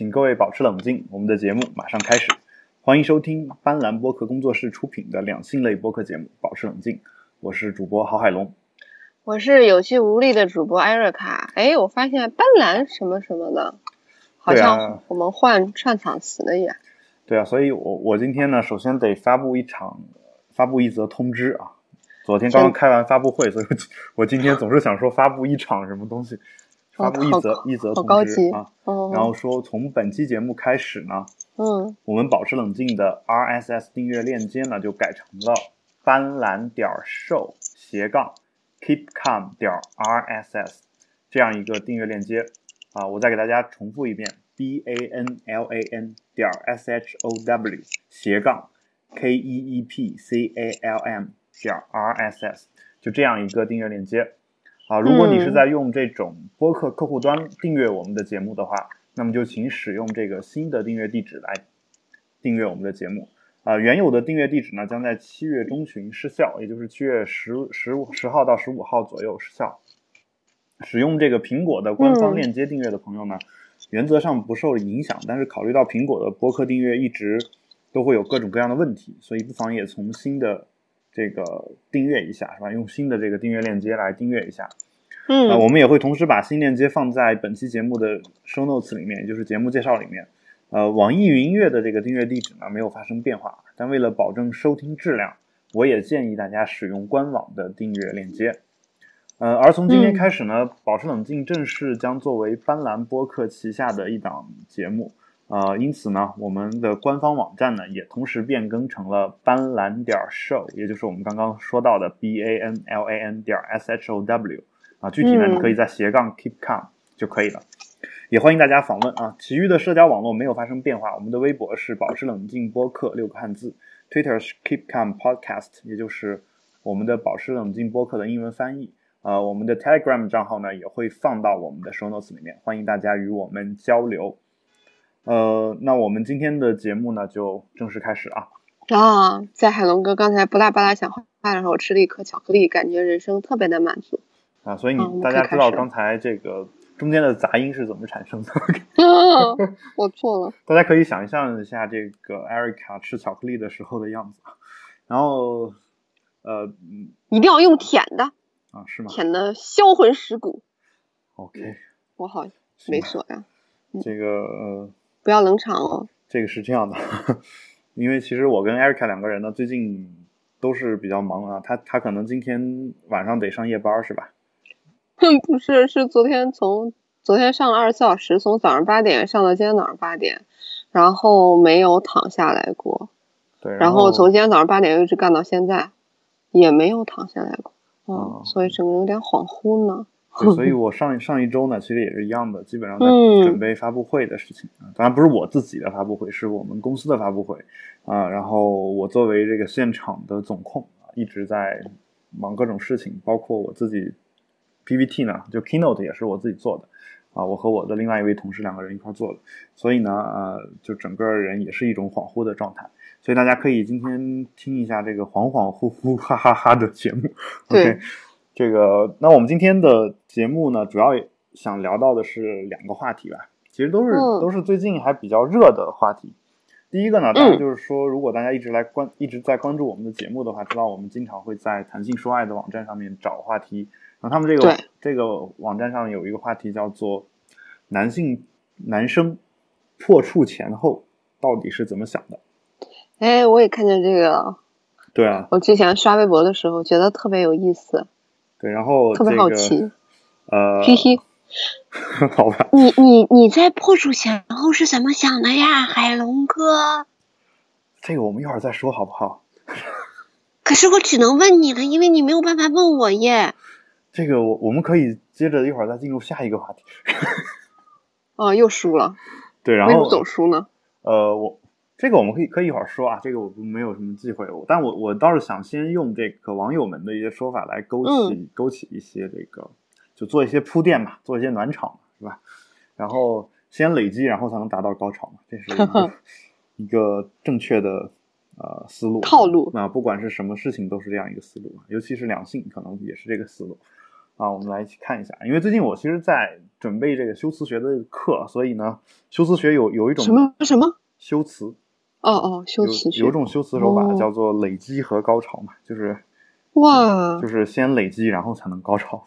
请各位保持冷静，我们的节目马上开始。欢迎收听斑斓播客工作室出品的两性类播客节目《保持冷静》，我是主播郝海龙。我是有气无力的主播艾瑞卡。哎，我发现斑斓什么什么的，好像我们换串场词了耶。对啊，所以我我今天呢，首先得发布一场发布一则通知啊。昨天刚刚开完发布会，所以我我今天总是想说发布一场什么东西，发布一则一则通知啊。哦，然后说从本期节目开始呢，嗯，我们保持冷静的 RSS 订阅链接呢，就改成了斑斓点 show 斜杠 keep calm 点 RSS 这样一个订阅链接啊，我再给大家重复一遍：b a n l a n 点 s h o w 斜杠 k e e p c a l m 点 RSS 就这样一个订阅链接啊。如果你是在用这种播客客户端订阅我们的节目的话，那么就请使用这个新的订阅地址来订阅我们的节目。啊、原有的订阅地址呢将在七月中旬失效，也就是七月十十五十号到十五号左右失效。使用这个苹果的官方嗯链接订阅的朋友呢，原则上不受影响，但是考虑到苹果的播客订阅一直都会有各种各样的问题，所以不妨也从新的这个订阅一下，是吧？用新的这个订阅链接来订阅一下。嗯，呃，我们也会同时把新链接放在本期节目的 show notes 里面，也就是节目介绍里面。呃，网易云音乐的这个订阅地址呢没有发生变化，但为了保证收听质量，我也建议大家使用官网的订阅链接。呃，而从今天嗯开始呢，保持冷静正式将作为斑斓播客旗下的一档节目。呃，因此呢，我们的官方网站呢也同时变更成了斑斓点 show，也就是我们刚刚说到的 b a n l a n 点 s h o w 啊，具体呢嗯你可以在斜杠 keep calm 就可以了。也欢迎大家访问啊，其余的社交网络没有发生变化，我们的微博是保持冷静播客六个汉字，Twitter 是 keep calm podcast，也就是我们的保持冷静播客的英文翻译。呃，我们的 Telegram 账号呢也会放到我们的 show notes 里面，欢迎大家与我们交流。呃，那我们今天的节目呢就正式开始啊。啊，在海龙哥刚才巴拉巴拉讲话的时候，我吃了一颗巧克力，感觉人生特别的满足。啊，所以你大家知道刚才这个中间的杂音是怎么产生的？啊，我错了。大家可以想象一下这个 Erica 吃巧克力的时候的样子。然后，呃，嗯一定要用舔的，啊，是吗舔的销魂蚀骨。？OK，我好行吧猥琐呀，这个呃，不要冷场哦。这个是这样的，因为其实我跟 Erica 两个人呢，最近都是比较忙啊。他他可能今天晚上得上夜班是吧？哼，不是，是昨天从昨天上了二十四小时，从早上八点上到今天早上八点，然后没有躺下来过，对，然后后从今天早上八点一直干到现在，也没有躺下来过，哦嗯，所以整个人有点恍惚呢。对，所以 我上上一周呢，其实也是一样的，基本上在嗯准备发布会的事情啊。当然不是我自己的发布会，是我们公司的发布会啊。然后我作为这个现场的总控啊，一直在忙各种事情，包括我自己 PPT 呢，就 Keynote 也是我自己做的啊，我和我的另外一位同事两个人一块做的，所以呢，呃，就整个人也是一种恍惚的状态。所以大家可以今天听一下这个恍恍惚惚哈哈哈的节目。对 OK，这个，那我们今天的节目呢，主要想聊到的是两个话题吧，其实都是、嗯都是最近还比较热的话题。第一个呢，当然嗯就是说，如果大家一直来关一直在关注我们的节目的话，知道我们经常会在谈性说爱的网站上面找话题。然后他们这个这个网站上有一个话题叫做“男性男生破处前后到底是怎么想的哎，我也看见这个了，”。对啊，我之前刷微博的时候觉得特别有意思，对，然后特别这个好奇。呃，嘿嘿，好吧，你你你在破处前后是怎么想的呀，海龙哥？这个我们一会儿再说好不好？可是我只能问你了，因为你没有办法问我耶。这个我我们可以接着一会儿再进入下一个话题。哦，又输了，对，然为什么后总输呢？呃，我这个我们可以可以一会儿说啊，这个我不没有什么忌讳，我但我我倒是想先用这个网友们的一些说法来勾起、勾起一些这个，就做一些铺垫嘛，做一些暖场嘛，是吧？然后先累积，然后才能达到高潮嘛，这是一个 一个正确的呃思路套路啊，不管是什么事情都是这样一个思路，尤其是两性可能也是这个思路。啊，我们来一起看一下。因为最近我其实，在准备这个修辞学的课，所以呢，修辞学有有一种什么什么修辞，哦哦，修辞学有种修辞手法哦叫做累积和高潮嘛，就是哇就，是先累积，然后才能高潮。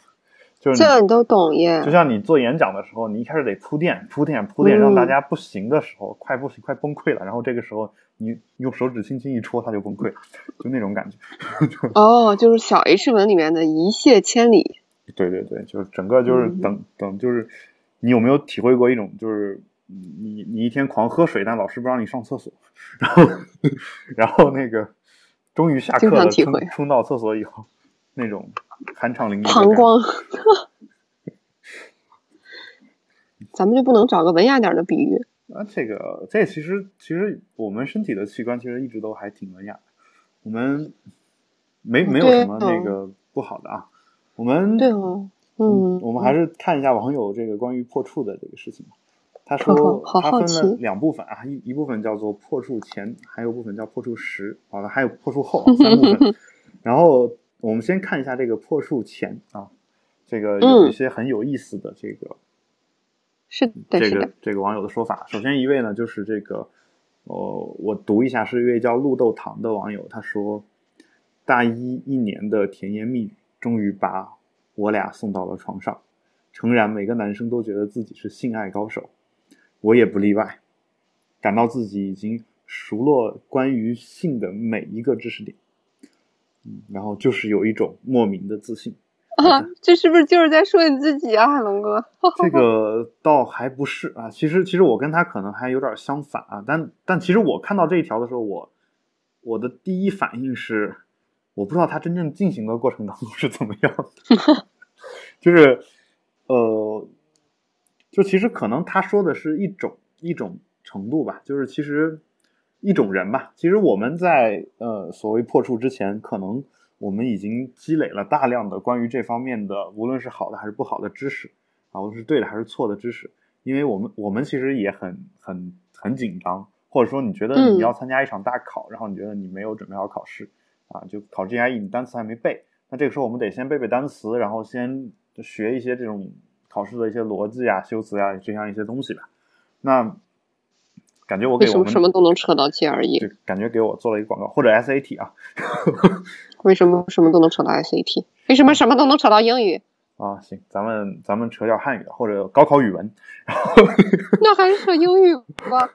就是这你都懂耶就？像你做演讲的时候，你一开始得铺垫、铺垫、铺垫，让大嗯家不行的时候，快不行、快崩溃了，然后这个时候你用手指轻轻一戳，它就崩溃了，就那种感觉。哦，就是小 H 文里面的一泻千里。对对对，就是整个就是嗯等、等，就是你有没有体会过一种，就是你你一天狂喝水，但老师不让你上厕所，然后 然后那个终于下课了，冲冲到厕所以后，那种酣畅淋漓膀胱。咱们就不能找个文雅点的比喻？啊，这个这其实其实我们身体的器官其实一直都还挺文雅的，我们没没有什么那哦个不好的啊。我们对哦，嗯，我们还是看一下网友这个关于破处的这个事情吧。他说他分了两部分啊，一一部分叫做破处前，还有部分叫破处时，好的，还有破处后啊，三部分。然后我们先看一下这个破处前啊，这个有一嗯些很有意思的这个是的，这个，这个网友的说法。首先一位呢，就是这个，呃，我读一下，是一位叫绿豆糖的网友，他说，大一一年的甜言蜜语，终于把我俩送到了床上。诚然，每个男生都觉得自己是性爱高手，我也不例外，感到自己已经熟络关于性的每一个知识点。嗯，然后就是有一种莫名的自信。啊，这是不是就是在说你自己啊，海龙哥？这个倒还不是啊，其实其实我跟他可能还有点相反啊，但但其实我看到这一条的时候，我我的第一反应是，我不知道他真正进行的过程当中是怎么样的 就是呃，就其实可能他说的是一种一种程度吧，就是其实一种人吧，其实我们在呃所谓破处之前，可能我们已经积累了大量的关于这方面的，无论是好的还是不好的知识啊，无论是对的还是错的知识，因为我们我们其实也很很很紧张，或者说你觉得嗯。你要参加一场大考，然后你觉得你没有准备好考试啊，就考 GRE 你单词还没背，那这个时候我们得先背背单词，然后先学一些这种考试的一些逻辑啊、修辞啊这样一些东西吧。那感觉我给我们为什么什么都能扯到 GRE？就感觉给我做了一个广告，或者 SAT 啊 为什么什么都能扯到 SAT？为什么什么都能扯到英语？啊，行，咱们咱们扯点汉语，或者高考语文，然 后那还是扯英语吧，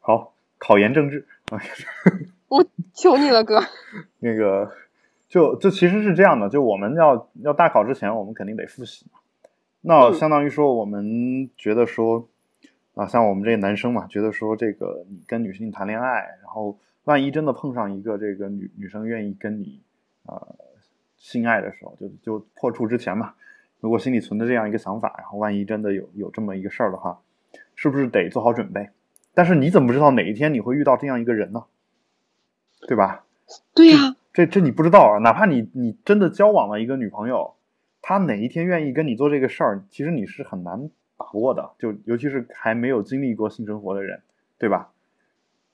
好考研政治啊，我求你了，哥。那个就就其实是这样的，就我们要要大考之前，我们肯定得复习嘛。那嗯相当于说，我们觉得说啊，像我们这些男生嘛，觉得说这个你跟女性谈恋爱，然后万一真的碰上一个这个女女生愿意跟你呃性爱的时候，就就破处之前嘛，如果心里存着这样一个想法，然后万一真的有有这么一个事儿的话，是不是得做好准备？但是你怎么知道哪一天你会遇到这样一个人呢？对吧？对呀、这这你不知道啊，哪怕你你真的交往了一个女朋友，她哪一天愿意跟你做这个事儿，其实你是很难把握的，就尤其是还没有经历过性生活的人，对吧？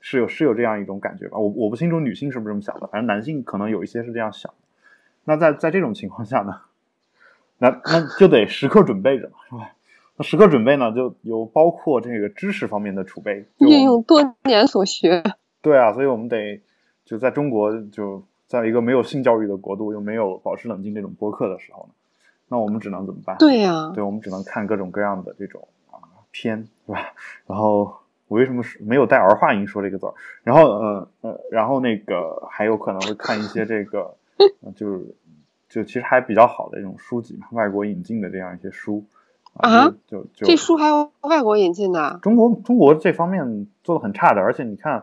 是有是有这样一种感觉吧？我我不清楚女性是不是这么想的，反正男性可能有一些是这样想。那在在这种情况下呢，那那就得时刻准备着嘛，是吧？那时刻准备呢，就有包括这个知识方面的储备，运用多年所学。对啊，所以我们得就在中国，就在一个没有性教育的国度，又没有保持冷静这种播客的时候呢，那我们只能怎么办？对呀、对，我们只能看各种各样的这种啊片，对吧？然后我为什么是没有带儿化音说这个字儿？然后呃呃，然后那个还有可能会看一些这个，呃就是就其实还比较好的这种书籍嘛，外国引进的这样一些书啊就就就这书还有外国引进的，中国中国这方面做的很差的，而且你看，嗯，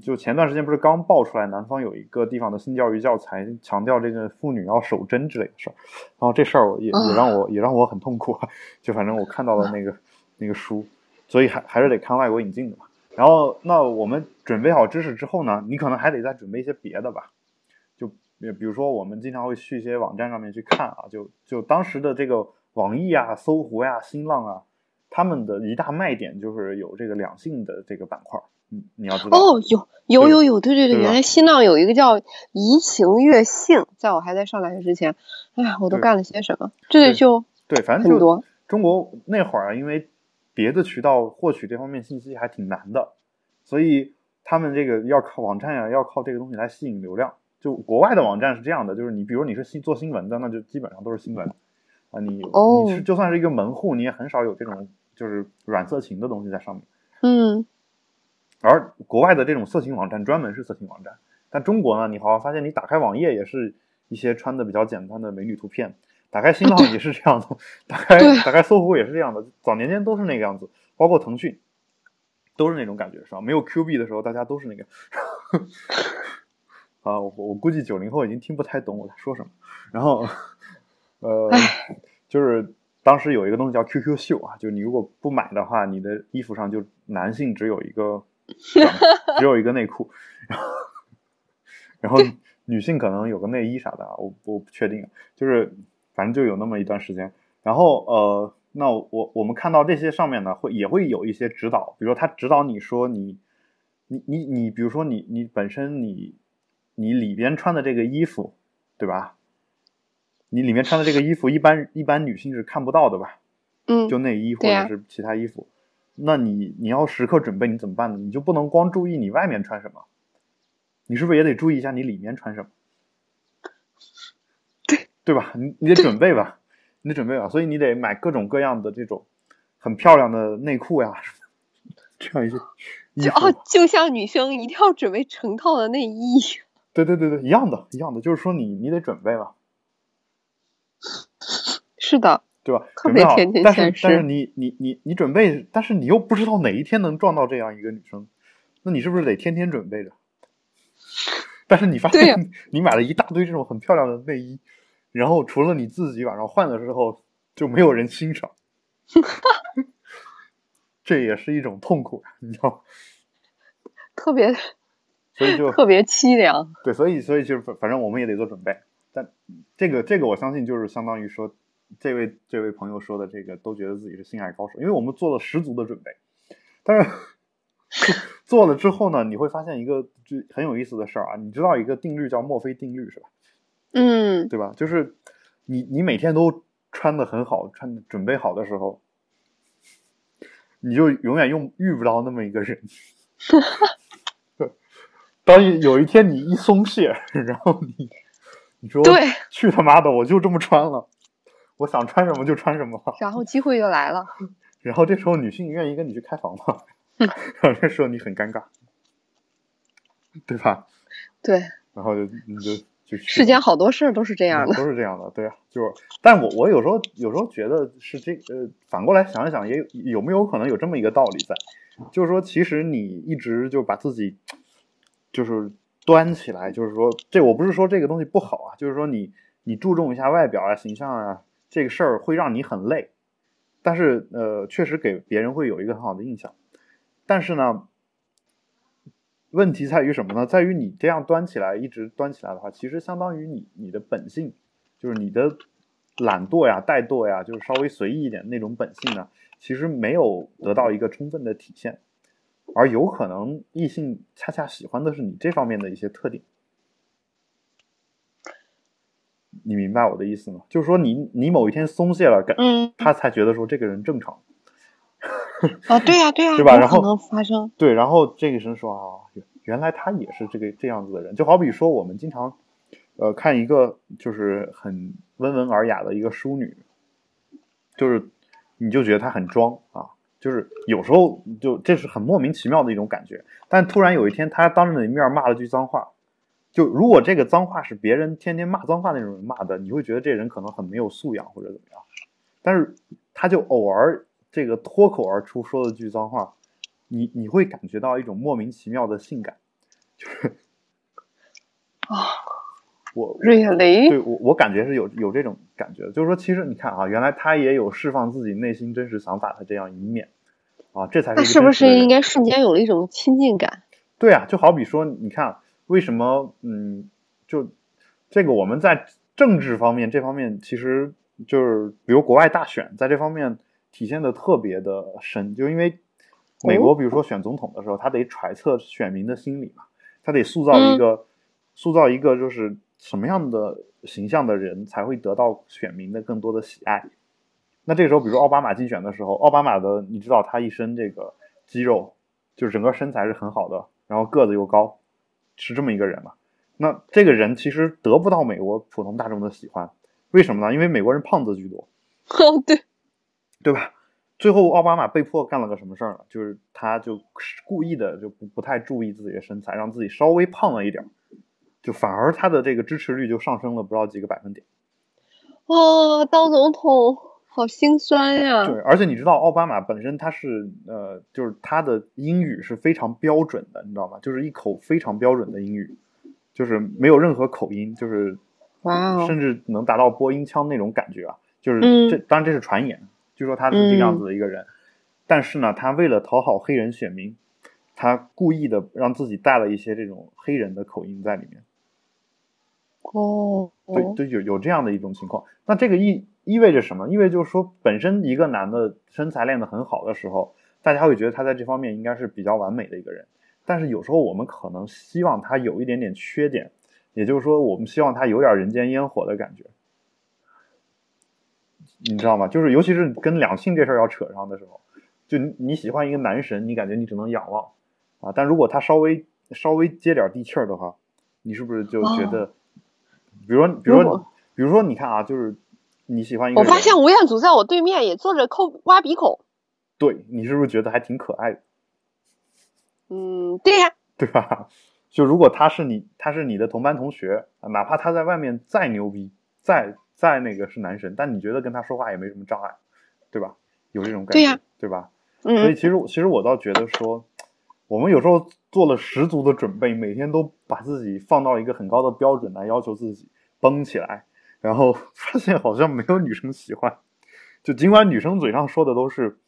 就前段时间不是刚爆出来，南方有一个地方的性教育教材强调这个妇女要守贞之类的事儿，然后这事儿我也也让我也让我很痛苦，就反正我看到了那个那个书，所以还还是得看外国引进的嘛。然后那我们准备好知识之后呢，你可能还得再准备一些别的吧，就比比如说我们经常会去一些网站上面去看啊，就就当时的这个网易啊、搜狐呀、新浪啊，他们的一大卖点就是有这个两性的这个板块，嗯，你要知道哦，有有有有，对对对原来新浪有一个叫移情悦性，在我还在上大学之前，哎呀，我都干了些什么？这就对，反正就很多，中国那会儿啊，因为别的渠道获取这方面信息还挺难的，所以他们这个要靠网站呀、要靠这个东西来吸引流量。就国外的网站是这样的，就是你比如你是新做新闻的，那就基本上都是新闻啊，你哦你是就算是一个门户，你也很少有这种就是软色情的东西在上面。嗯，而国外的这种色情网站专门是色情网站，但中国呢，你好像发现你打开网页也是一些穿的比较简单的美女图片，打开新浪也是这样的，打开打开搜狐也是这样的，早年间都是那个样子，包括腾讯都是那种感觉，是吧？没有 Q 币的时候，大家都是那个。啊，我我估计九零后已经听不太懂我在说什么。然后，呃，就是当时有一个东西叫 QQ 秀啊，就是你如果不买的话，你的衣服上就男性只有一个短只有一个内裤，然后然后女性可能有个内衣啥的啊，我我不确定，就是反正就有那么一段时间。然后呃，那我我们看到这些上面呢，会也会有一些指导，比如说他指导你说你你你你，比如说你你本身你你里边穿的这个衣服，对吧？你里面穿的这个衣服，一般一般女性是看不到的吧？嗯，就内衣或者是其他衣服，那你你要时刻准备，你怎么办呢？你就不能光注意你外面穿什么，你是不是也得注意一下你里面穿什么？对对吧？你你得准备吧，你得准备吧，所以你得买各种各样的这种很漂亮的内裤呀，这样一些衣服。就哦，就像女生一定要准备成套的内衣，对对对对，一样的，一样的，就是说你你得准备吧，是的，对吧？特准备好别贴近但是但是你你你你准备，但是你又不知道哪一天能撞到这样一个女生，那你是不是得天天准备着？但是你发现你买了一大堆这种很漂亮的内衣，然后除了你自己晚上换的时候，就没有人欣赏，这也是一种痛苦，你知道吗？特别所以就特别凄凉。对，所以所以就是反反正我们也得做准备。但这个这个我相信就是相当于说，这位这位朋友说的这个都觉得自己是性爱高手，因为我们做了十足的准备。但是 做了之后呢，你会发现一个就很有意思的事儿啊，你知道一个定律叫墨菲定律是吧？嗯，对吧？就是你你每天都穿的很好，穿的准备好的时候，你就永远用遇不到那么一个人。当有一天你一松懈，然后你你说对，去他妈的，我就这么穿了，我想穿什么就穿什么，然后机会就来了。然后这时候女性愿意跟你去开房吗？然后这时候你很尴尬，对吧？对，然后就你就 就世间好多事儿都是这样的。都是这样的，对啊，就是，但我我有时候有时候觉得是这呃，反过来想一想，也有有没有可能有这么一个道理在，就是说，其实你一直就把自己就是端起来，就是说，这我不是说这个东西不好啊，就是说你你注重一下外表啊、形象啊，这个事儿会让你很累，但是呃，确实给别人会有一个很好的印象，但是呢。问题在于什么呢？在于你这样端起来，一直端起来的话，其实相当于你你的本性，就是你的懒惰呀、怠惰呀，就是稍微随意一点那种本性呢，其实没有得到一个充分的体现，而有可能异性恰恰喜欢的是你这方面的一些特点。你明白我的意思吗？就是说你你某一天松懈了，感嗯，他才觉得说这个人正常。啊，对呀、对呀、对吧然后可能发生。对，然后这个人说啊，原原来他也是这个这样子的人，就好比说我们经常，呃，看一个就是很温文尔雅的一个淑女，就是你就觉得她很装啊，就是有时候就这是很莫名其妙的一种感觉，但突然有一天她当着你面骂了句脏话，就如果这个脏话是别人天天骂脏话那种人骂的，你会觉得这人可能很没有素养或者怎么样，但是他就偶尔这个脱口而出说了句脏话，你你会感觉到一种莫名其妙的性感，就是啊，我瑞雷对我我感觉是有有这种感觉，就是说其实你看啊，原来他也有释放自己内心真实想法的这样一面。啊，这才是那是不是应该瞬间有了一种亲近感？对啊，就好比说，你看为什么，嗯，就这个我们在政治方面这方面，其实就是比如国外大选，在这方面体现的特别的深，就因为美国，比如说选总统的时候，他得揣测选民的心理嘛，他得塑造一个塑造一个就是什么样的形象的人才会得到选民的更多的喜爱。那这个时候，比如说奥巴马竞选的时候，奥巴马的你知道他一身这个肌肉，就是整个身材是很好的，然后个子又高，是这么一个人嘛？那这个人其实得不到美国普通大众的喜欢，为什么呢？因为美国人胖子居多。哦，对，对吧？最后奥巴马被迫干了个什么事儿呢？就是他就故意的就不不太注意自己的身材，让自己稍微胖了一点，就反而他的这个支持率就上升了不知道几个百分点。哦，当总统好心酸呀！对，而且你知道奥巴马本身他是呃，就是他的英语是非常标准的，你知道吗？就是一口非常标准的英语，就是没有任何口音，就是哇，甚至能达到播音腔那种感觉啊。就是这，当然这是传言，据说他是这样子的一个人，但是呢，他为了讨好黑人选民，他故意的让自己带了一些这种黑人的口音在里面。哦，对对，有有这样的一种情况。那这个意意味着什么？意味就是说，本身一个男的身材练得很好的时候，大家会觉得他在这方面应该是比较完美的一个人。但是有时候我们可能希望他有一点点缺点，也就是说，我们希望他有点人间烟火的感觉。你知道吗？就是尤其是跟两性这事儿要扯上的时候，就你喜欢一个男神，你感觉你只能仰望啊。但如果他稍微稍微接点地气儿的话，你是不是就觉得，比如说，比如说，比如说，你看啊，就是你喜欢一个，我发现吴彦祖在我对面也坐着抠挖鼻孔，对你是不是觉得还挺可爱的？嗯，对呀，对吧？就如果他是你，他是你的同班同学，哪怕他在外面再牛逼，再。再那个是男神，但你觉得跟他说话也没什么障碍，对吧？有这种感觉，对吧？嗯。所以其实其实我倒觉得说，我们有时候做了十足的准备，每天都把自己放到一个很高的标准来要求自己绷起来，然后 发现好像没有女生喜欢。就尽管女生嘴上说的都是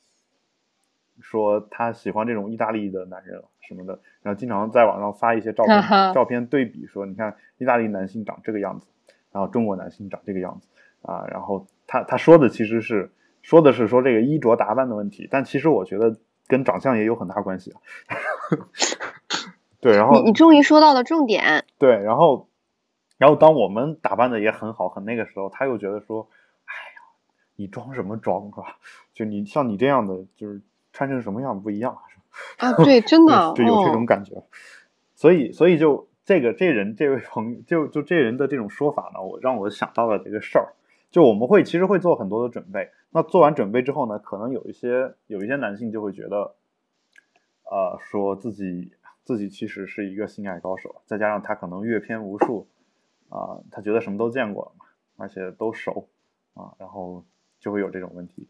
说她喜欢这种意大利的男人什么的，然后经常在网上发一些照片照片对比，说你看意大利男性长这个样子。然后中国男性长这个样子啊，然后他他说的其实是说的是说这个衣着打扮的问题，但其实我觉得跟长相也有很大关系啊。对，然后你你终于说到了重点。对，然后然后当我们打扮的也很好很那个时候，他又觉得说，哎呀，你装什么装是吧？就你像你这样的，就是穿成什么样不一样是吧？啊，对，真的，就，有这种感觉。所以，所以就。这个这人这位朋友就就这人的这种说法呢，我让我想到了这个事儿。就我们会其实会做很多的准备，那做完准备之后呢，可能有一些有一些男性就会觉得，呃，说自己自己其实是一个性爱高手，再加上他可能阅片无数，啊，他觉得什么都见过了嘛，而且都熟，啊，然后就会有这种问题，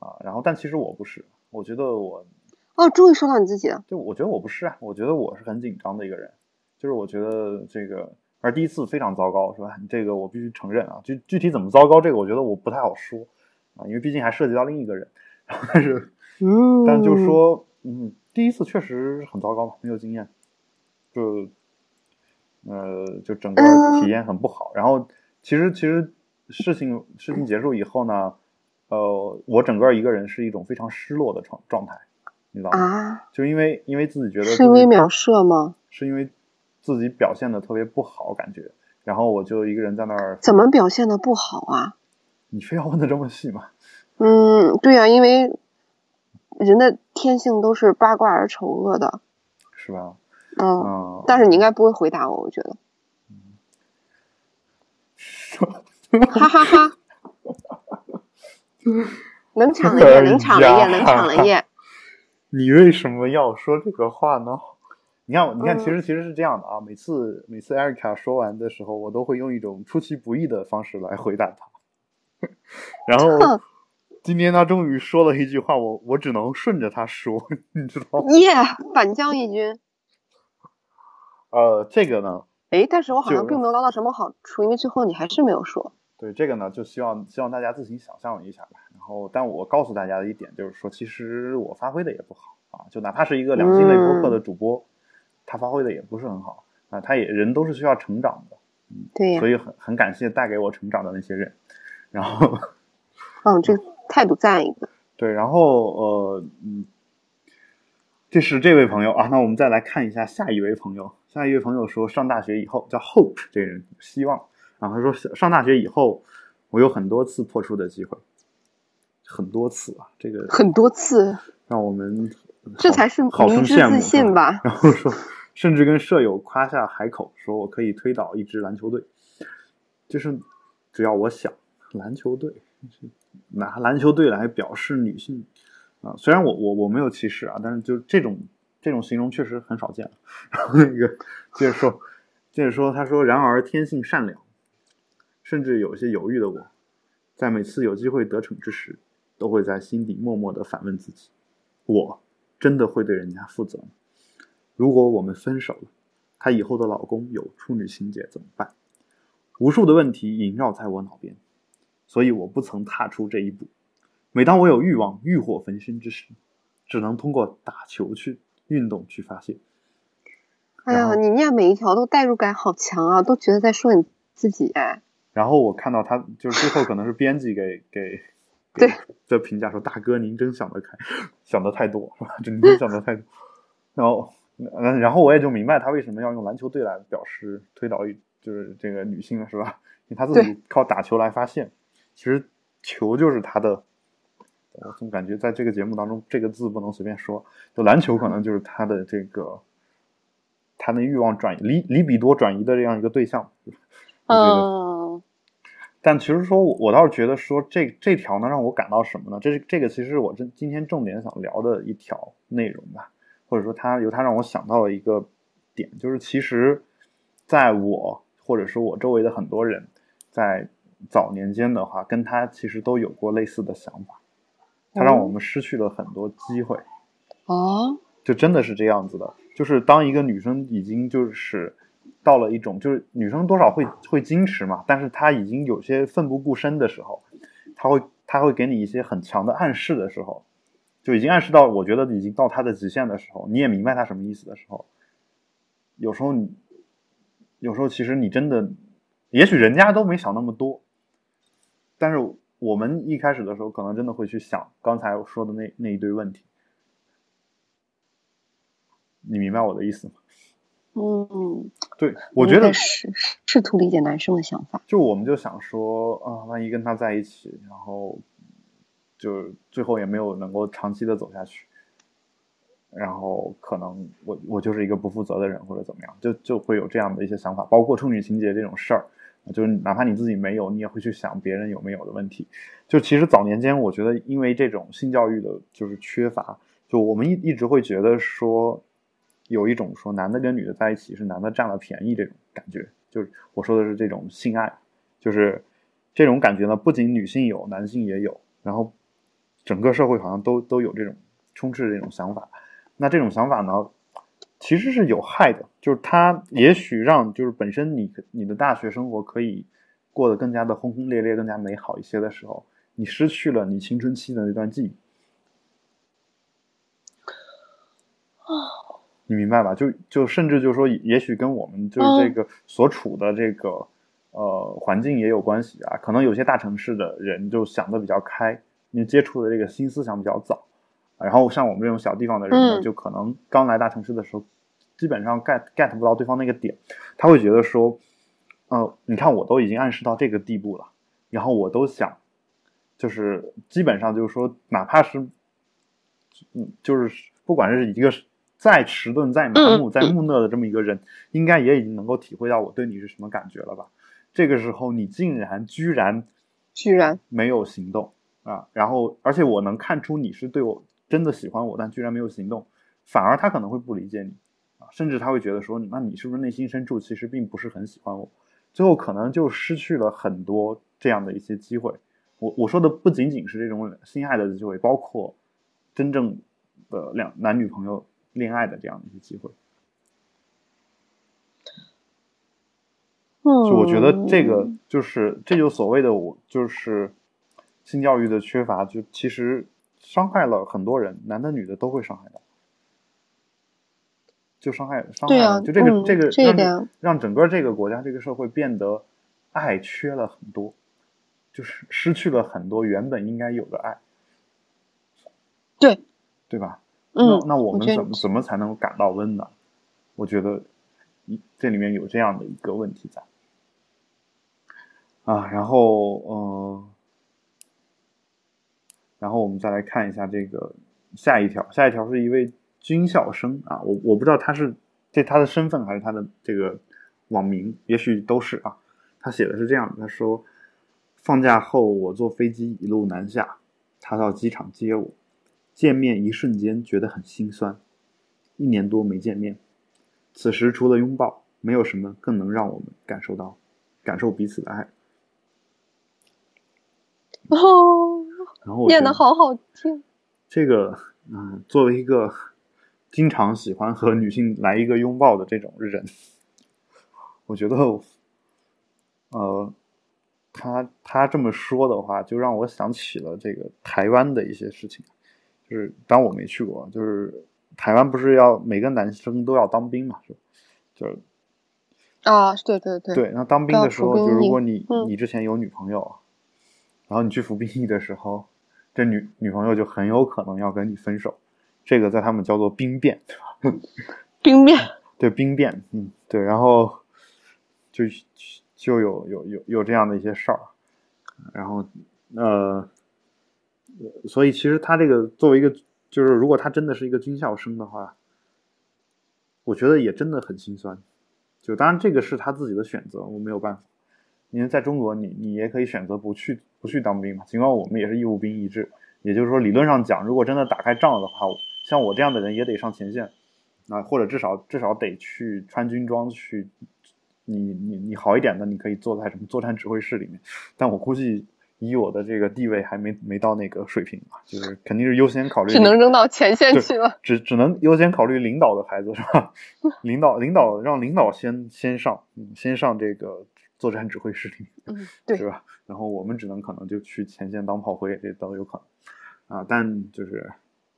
啊，然后但其实我不是，我觉得我哦，终于说到你自己了，就我觉得我不是啊，我觉得我是很紧张的一个人。就是我觉得这个，而第一次非常糟糕，是吧？这个我必须承认啊。具具体怎么糟糕，这个我觉得我不太好说啊，因为毕竟还涉及到另一个人。但是，嗯，但就说，嗯，第一次确实很糟糕嘛，没有经验，就，呃，就整个体验很不好。然后，其实其实事情事情结束以后呢，呃，我整个一个人是一种非常失落的状状态，你知道吗？啊，就因为因为自己觉得是因为秒射吗？是因为。自己表现的特别不好，感觉，然后我就一个人在那儿。怎么表现的不好啊？你非要问的这么细吗？嗯，对呀，因为人的天性都是八卦而丑恶的，是吧？嗯，但是你应该不会回答我，我觉得。哈哈哈！冷场了耶，冷场了耶，冷场了耶！你为什么要说这个话呢？你看，你看，其实其实是这样的啊。每次每次艾瑞卡说完的时候，我都会用一种出其不意的方式来回答他。然后今天他终于说了一句话，我我只能顺着他说，你知道吗？耶，反将一军。呃，这个呢？哎，但是我好像并没有捞到什么好处，因为最后你还是没有说。对这个呢，就希望希望大家自行想象一下吧。然后，但我告诉大家的一点就是说，其实我发挥的也不好啊，就哪怕是一个两性类播客的主播。他发挥的也不是很好啊，他也人都是需要成长的，嗯，对，所以很很感谢带给我成长的那些人，然后，嗯，这态度赞一个，对，然后呃嗯，这是这位朋友啊，那我们再来看一下下一位朋友。下一位朋友说，上大学以后叫 Hope 这个人希望然后，他说上大学以后，我有很多次破处的机会，很多次啊，这个很多次，让我们这才是好生迷之羡慕自信吧？然后说，甚至跟舍友夸下海口，说我可以推倒一支篮球队，就是只要我想，篮球队拿篮球队来表示女性啊，虽然我我我没有歧视啊，但是就这种这种形容确实很少见。然后那个接着说，接着说，他说，然而天性善良，甚至有些犹豫的我，在每次有机会得逞之时，都会在心底默默的反问自己：我真的会对人家负责吗？如果我们分手了，她以后的老公有处女情节怎么办？无数的问题萦绕在我脑边，所以我不曾踏出这一步。每当我有欲望、欲火焚身之时，只能通过打球去运动去发泄。哎呀，你念每一条都代入感好强啊，都觉得在说你自己哎。然后我看到他就是最后可能是编辑给 给对给的评价说：“大哥，您真想得开，想得太多，是吧？真想得太多。”然后，嗯，然后我也就明白他为什么要用篮球队来表示推倒一就是这个女性了，是吧？因为他自己靠打球来发泄，其实球就是他的。我总感觉在这个节目当中，这个字不能随便说。就篮球可能就是他的这个，他的欲望转移里里比多转移的这样一个对象。嗯，但其实说，我我倒是觉得说这这条呢，让我感到什么呢？这是这个其实是我今今天重点想聊的一条内容吧，或者说他由他让我想到了一个点，就是其实在我或者说我周围的很多人在早年间的话，跟他其实都有过类似的想法，它让我们失去了很多机会。哦，就真的是这样子的，就是当一个女生已经就是到了一种，就是女生多少会会矜持嘛，但是她已经有些奋不顾身的时候，她会她会给你一些很强的暗示的时候，就已经暗示到我觉得已经到她的极限的时候，你也明白她什么意思的时候，有时候你有时候其实你真的，也许人家都没想那么多，但是我们一开始的时候可能真的会去想刚才我说的那那一堆问题。你明白我的意思吗？嗯，对，我觉得试试图理解男生的想法。就我们就想说啊，万一跟他在一起，然后就最后也没有能够长期的走下去，然后可能我我就是一个不负责的人或者怎么样，就就会有这样的一些想法，包括处女情节这种事儿，就是哪怕你自己没有，你也会去想别人有没有的问题。就其实早年间，我觉得因为这种性教育的就是缺乏，就我们一一直会觉得说。有一种说男的跟女的在一起是男的占了便宜这种感觉，就是我说的是这种性爱，就是这种感觉呢，不仅女性有，男性也有，然后整个社会好像都都有这种充斥这种想法。那这种想法呢，其实是有害的，就是它也许让就是本身你你的大学生活可以过得更加的轰轰烈烈、更加美好一些的时候，你失去了你青春期的那段记忆。哦，你明白吧？就就甚至就是说，也许跟我们就是这个所处的这个、呃环境也有关系啊。可能有些大城市的人就想的比较开，你接触的这个新思想比较早，然后像我们这种小地方的人呢，嗯就可能刚来大城市的时候，基本上 get get 不到对方那个点，他会觉得说，呃，你看我都已经暗示到这个地步了，然后我都想，就是基本上就是说，哪怕是，嗯，就是不管是一个再迟钝、再麻木、嗯再木讷的这么一个人，应该也已经能够体会到我对你是什么感觉了吧？这个时候你竟然居然居然没有行动啊！然后，而且我能看出你是对我真的喜欢我，但居然没有行动，反而他可能会不理解你啊，甚至他会觉得说，那你是不是内心深处其实并不是很喜欢我？最后可能就失去了很多这样的一些机会。我我说的不仅仅是这种性爱的机会，包括真正的两男女朋友恋爱的这样的一些机会。嗯，就我觉得这个就是这就所谓的我就是性教育的缺乏，就其实伤害了很多人，男的女的都会伤害到，就伤害伤害就这个、嗯这个让整个这个国家这个社会变得爱缺了很多，就是失去了很多原本应该有的爱。对，对吧？嗯，那那我们怎么怎么才能感到温暖？我觉得一这里面有这样的一个问题在啊。然后嗯、然后我们再来看一下这个下一条，下一条是一位军校生啊，我我不知道他是这他的身份还是他的这个网名，也许都是啊。他写的是这样的，他说放假后我坐飞机一路南下，他到机场接我，见面一瞬间觉得很心酸，一年多没见面，此时除了拥抱，没有什么更能让我们感受到感受彼此的爱。哦，然后念的好好听。这个，嗯，作为一个经常喜欢和女性来一个拥抱的这种人，我觉得，呃，他他这么说的话，就让我想起了这个台湾的一些事情。就是当我没去过，就是台湾不是要每个男生都要当兵嘛，是吧？就是啊，对对对，对，那当兵的时候，就如果你、嗯你之前有女朋友，然后你去服兵役的时候，这女女朋友就很有可能要跟你分手，这个在他们叫做兵变，对吧？兵变。对兵变，嗯，对，然后就就有有有有这样的一些事儿，然后呃，所以其实他这个作为一个，就是如果他真的是一个军校生的话，我觉得也真的很心酸。就当然这个是他自己的选择，我没有办法。因为在中国你，你也可以选择不去不去当兵嘛。尽管我们也是义务兵役制，也就是说理论上讲，如果真的打开仗了的话，像我这样的人也得上前线。啊，或者至少至少得去穿军装去，你你你好一点的，你可以坐在什么作战指挥室里面，但我估计以我的这个地位还没没到那个水平吧，就是肯定是优先考虑只能扔到前线去了。只只能优先考虑领导的孩子是吧？领导领导让领导先先上，嗯，先上这个作战指挥室里面。嗯，对是吧？然后我们只能可能就去前线当炮灰，这都有可能啊。但就是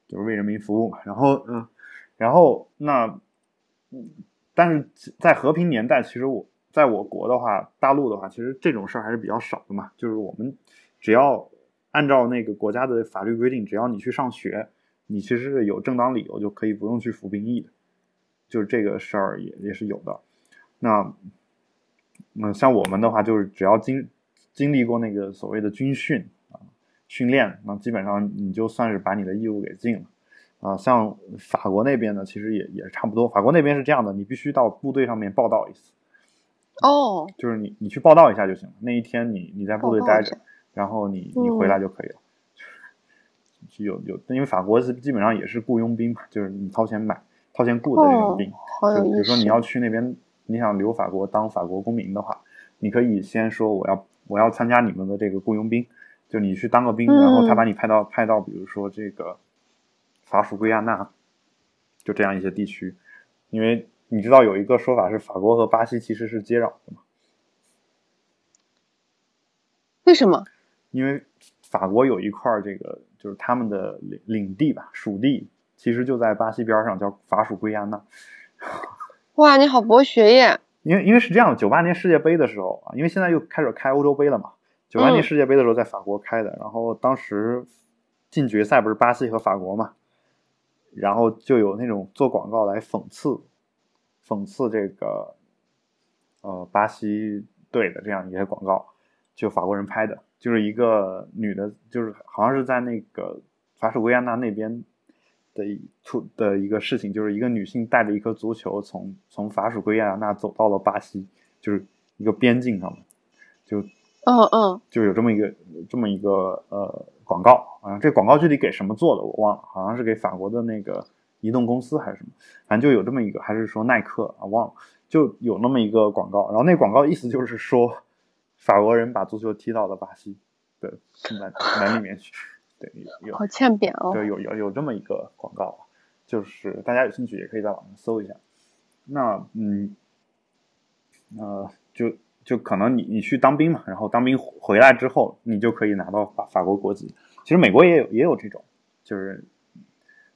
就是为人民服务嘛。然后嗯、然后那嗯，但是在和平年代，其实我在我国的话，大陆的话，其实这种事儿还是比较少的嘛。就是我们只要按照那个国家的法律规定，只要你去上学，你其实是有正当理由就可以不用去服兵役的。就是这个事儿也也是有的。那嗯，像我们的话，就是只要经经历过那个所谓的军训啊训练，那基本上你就算是把你的义务给尽了啊。像法国那边呢，其实也也差不多。法国那边是这样的，你必须到部队上面报道一次，哦，就是你你去报道一下就行了。那一天你你在部队待着然后你你回来就可以了。有有，因为法国是基本上也是雇佣兵嘛，就是你掏钱买、掏钱雇的这种哦兵。好有意思。就比如说你要去那边，你想留法国当法国公民的话，你可以先说我要我要参加你们的这个雇佣兵，就你去当个兵，嗯然后他把你派到派到比如说这个法属圭亚那，就这样一些地区，因为你知道有一个说法是法国和巴西其实是接壤的嘛，为什么？因为法国有一块儿这个就是他们的领领地吧，属地其实就在巴西边上，叫法属圭亚那。哇，你好博学耶！因为因为是这样的，九八年世界杯的时候啊，因为现在又开始开欧洲杯了嘛。九八年嗯世界杯的时候在法国开的，然后当时进决赛不是巴西和法国嘛，然后就有那种做广告来讽刺讽刺这个呃巴西队的这样一些广告，就法国人拍的，就是一个女的，就是好像是在那个法属维亚纳那边的一出的一个事情，就是一个女性带着一颗足球从从法属圭亚那走到了巴西，就是一个边境上面，就嗯嗯，就有这么一个这么一个呃广告。啊，这广告具体给什么做的我忘了，好像是给法国的那个移动公司还是什么，反正就有这么一个，还是说耐克啊忘了，就有那么一个广告，然后那广告意思就是说法国人把足球踢到了巴西的门门里面去，对，有有好欠扁哦。对，有有有这么一个广告，就是大家有兴趣也可以在网上搜一下。那嗯，呃，就就可能你你去当兵嘛，然后当兵回来之后，你就可以拿到法法国国籍。其实美国也有也有这种，就是，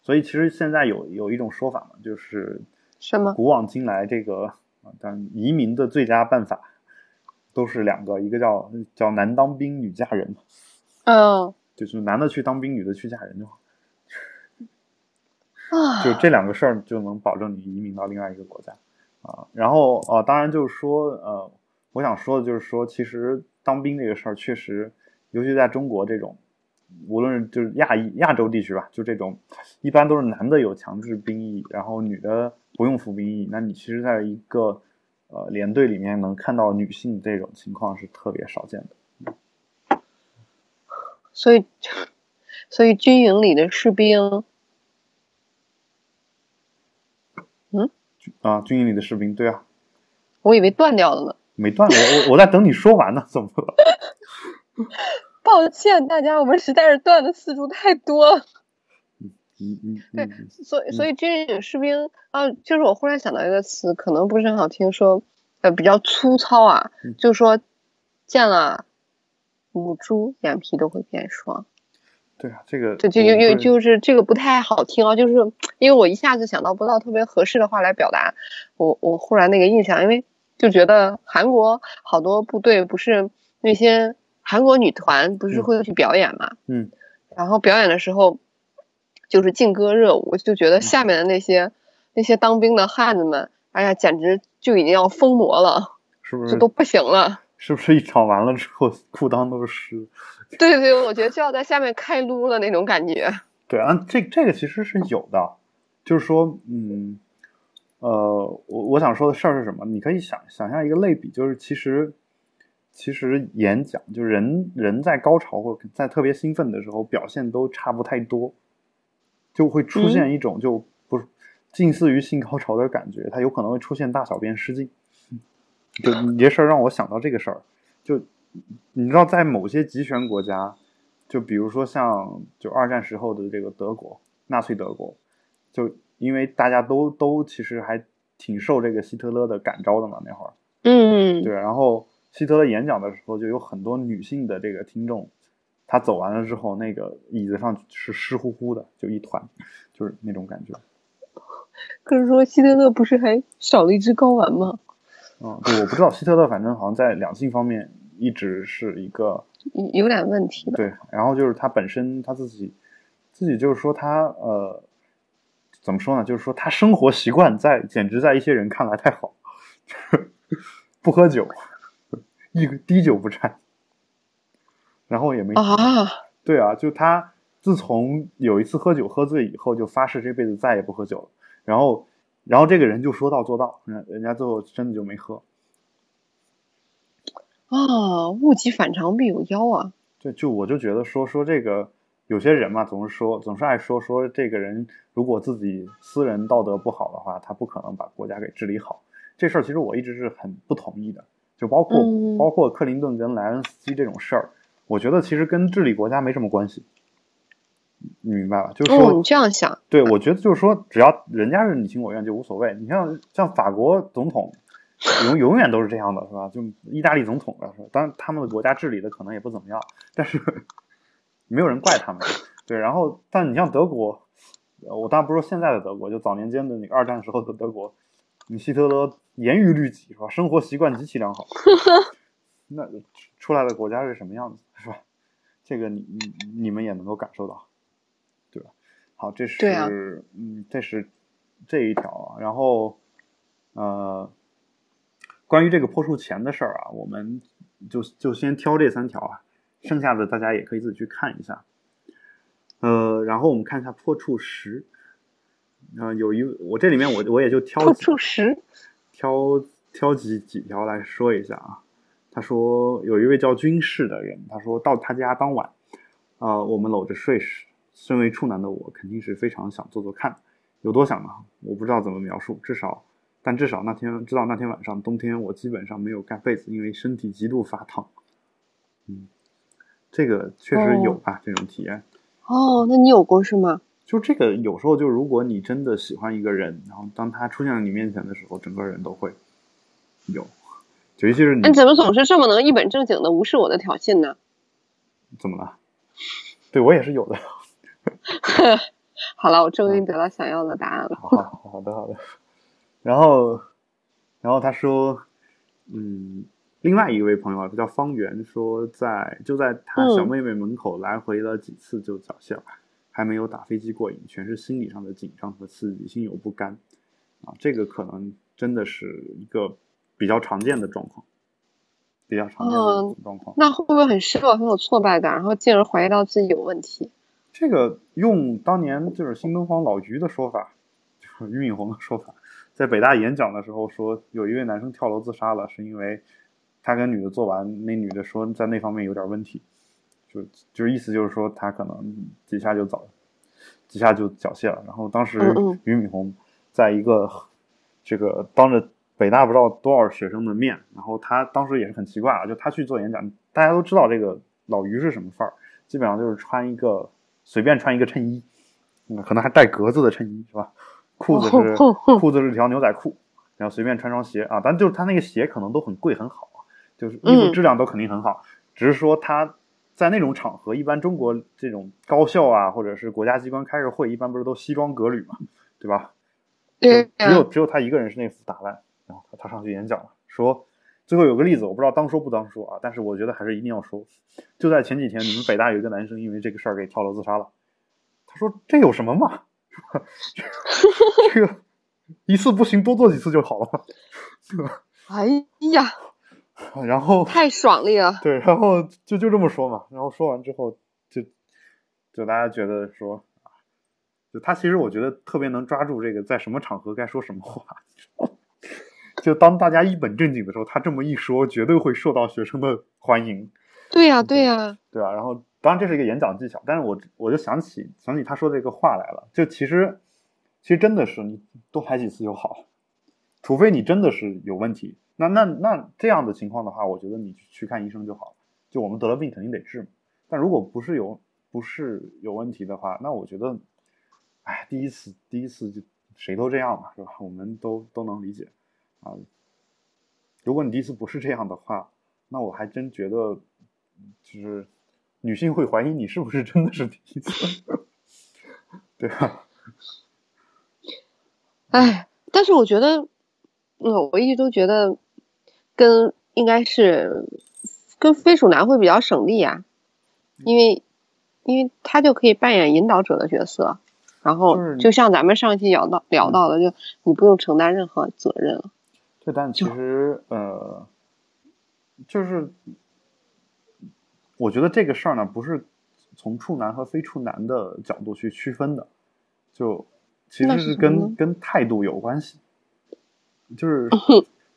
所以其实现在有有一种说法嘛，就是什么？古往今来这个啊，但移民的最佳办法都是两个，一个叫叫男当兵女嫁人嘛，嗯，就是男的去当兵，女的去嫁人就好。啊，就这两个事儿就能保证你移民到另外一个国家啊。然后呃，当然就是说呃，我想说的就是说，其实当兵这个事儿确实，尤其在中国这种，无论是就是亚裔亚洲地区吧，就这种一般都是男的有强制兵役，然后女的不用服兵役。那你其实在一个呃连队里面能看到女性这种情况是特别少见的。所以 所以军营里的士兵，嗯啊，军营里的士兵，对啊，我以为断掉了呢。没断，我我我在等你说完呢，怎么了？抱歉，大家，我们实在是断的次数太多。嗯嗯对嗯，所以，所以军营士兵啊，就是我忽然想到一个词，可能不是很好听，说呃比较粗糙啊，嗯就是说见了母猪眼皮都会变双。对啊，这个对，就就就就是这个不太好听啊，就是因为我一下子想到不到特别合适的话来表达我我忽然那个印象，因为就觉得韩国好多部队不是那些韩国女团不是嗯会去表演嘛，嗯然后表演的时候就是劲歌热舞，就觉得嗯下面的那些那些当兵的汉子们，哎呀，简直就已经要疯魔了，是不是？这都不行了。是不是一场完了之后裤裆都是湿？对对，我觉得就要在下面开撸了那种感觉。对啊，这这个其实是有的，就是说，嗯，呃，我我想说的事儿是什么？你可以想想象一个类比，就是其实其实演讲，就是人人在高潮或者在特别兴奋的时候，表现都差不太多，就会出现一种就不是近似于性高潮的感觉，它有可能会出现大小便失禁。就你这事儿让我想到这个事儿，就你知道，在某些集权国家，就比如说像就二战时候的这个德国，纳粹德国，就因为大家都都其实还挺受这个希特勒的感召的嘛，那会儿嗯，对，然后希特勒演讲的时候，就有很多女性的这个听众，她走完了之后，那个椅子上是湿乎乎的，就一团，就是那种感觉。可是说希特勒不是还少了一只睾丸吗？嗯，对，我不知道希特勒，反正好像在两性方面一直是一个有有点问题吧？对，然后就是他本身他自己自己就是说他呃怎么说呢？就是说他生活习惯在简直在一些人看来太好，不喝酒，一滴酒不沾，然后也没啊，对啊，就他自从有一次喝酒喝醉以后，就发誓这辈子再也不喝酒了。然后，然后这个人就说到做到，人人家最后真的就没喝。啊，物极反常必有妖啊！对，就我就觉得说说这个有些人嘛，总是说总是爱说说这个人如果自己私人道德不好的话，他不可能把国家给治理好。这事儿其实我一直是很不同意的，就包括、嗯包括克林顿跟莱恩斯基这种事儿，我觉得其实跟治理国家没什么关系。你明白吧？就是说，哦，你这样想，对，我觉得就是说，只要人家是你情我愿就无所谓。你像像法国总统，永永远都是这样的，是吧？就意大利总统的，是当然他们的国家治理的可能也不怎么样，但是 没有人怪他们。对，然后但你像德国，呃我当然不是说现在的德国，就早年间的那个二战时候的德国，你希特勒严于律己，是吧？生活习惯极其良好，那出来的国家是什么样子，是吧？这个你你你们也能够感受到？好，这是、啊嗯，这是这一条啊。然后呃，关于这个破处前的事儿啊，我们就就先挑这三条啊，剩下的大家也可以自己去看一下。呃，然后我们看一下破处时，呃，有一我这里面我我也就挑破几处时，挑挑几几条来说一下啊。他说有一位叫军事的人，他说到他家当晚，啊、我们搂着睡时，身为处男的我肯定是非常想做做看，有多想呢？我不知道怎么描述，至少，但至少那天知道那天晚上冬天我基本上没有盖被子，因为身体极度发烫。嗯，这个确实有吧，这种体验。哦，那你有过是吗？就这个有时候就如果你真的喜欢一个人，然后当他出现在你面前的时候，整个人都会有，就尤其是你你怎么总是这么能一本正经的无视我的挑衅呢？怎么了？对我也是有的。好了，我终于得到想要的答案了。好好好的好的。然后，然后他说，嗯，另外一位朋友啊，他叫方圆，说在就在他小妹妹门口来回了几次就早泄了。还没有打飞机过瘾，全是心理上的紧张和刺激，心有不甘啊，这个可能真的是一个比较常见的状况，比较常见的状况。那会不会很失落，很有挫败感，然后进而怀疑到自己有问题？这个用当年就是新东方老于的说法，就是 俞敏洪的说法，在北大演讲的时候说，有一位男生跳楼自杀了，是因为他跟女的做完，那女的说在那方面有点问题。就就是意思就是说他可能几下就早，几下就缴械了。然后当时俞敏洪在一个这个当着北大不知道多少学生的面，然后他当时也是很奇怪啊，就他去做演讲，大家都知道这个老于是什么范儿，基本上就是穿一个随便穿一个衬衣，嗯，可能还带格子的衬衣是吧？裤子是裤子是条牛仔裤，然后随便穿双鞋啊，但就是他那个鞋可能都很贵很好啊，就是衣服质量都肯定很好，只是说他。在那种场合，一般中国这种高校啊，或者是国家机关开个会，一般不是都西装革履嘛，对吧？对，只有只有他一个人是那副打扮，然后他他上去演讲了，说最后有个例子，我不知道当说不当说啊，但是我觉得还是一定要说。就在前几天，你们北大有一个男生因为这个事儿给跳楼自杀了。他说这有什么嘛？这个一次不行，多做几次就好了。哎呀！然后太爽了呀，对，然后就就这么说嘛。然后说完之后，就就大家觉得说就他其实我觉得特别能抓住这个在什么场合该说什么话。就当大家一本正经的时候，他这么一说，绝对会受到学生的欢迎。对呀，对呀，对啊？然后当然这是一个演讲技巧，但是我我就想起想起他说这个话来了。就其实其实真的是你多排几次就好，除非你真的是有问题。那那那这样的情况的话，我觉得你去看医生就好了。就我们得了病肯定得治嘛，但如果不是有不是有问题的话，那我觉得，哎，第一次第一次就谁都这样嘛，是吧？我们都都能理解啊。如果你第一次不是这样的话，那我还真觉得，就是女性会怀疑你是不是真的是第一次，对吧？哎，但是我觉得。嗯，我一直都觉得跟应该是跟飞鼠男会比较省力啊，因为因为他就可以扮演引导者的角色，然后就像咱们上一期聊到聊到的，就你不用承担任何责任了。对，但其实呃，就是我觉得这个事儿呢，不是从处男和非处男的角度去区分的，就其实是跟跟态度有关系。就是，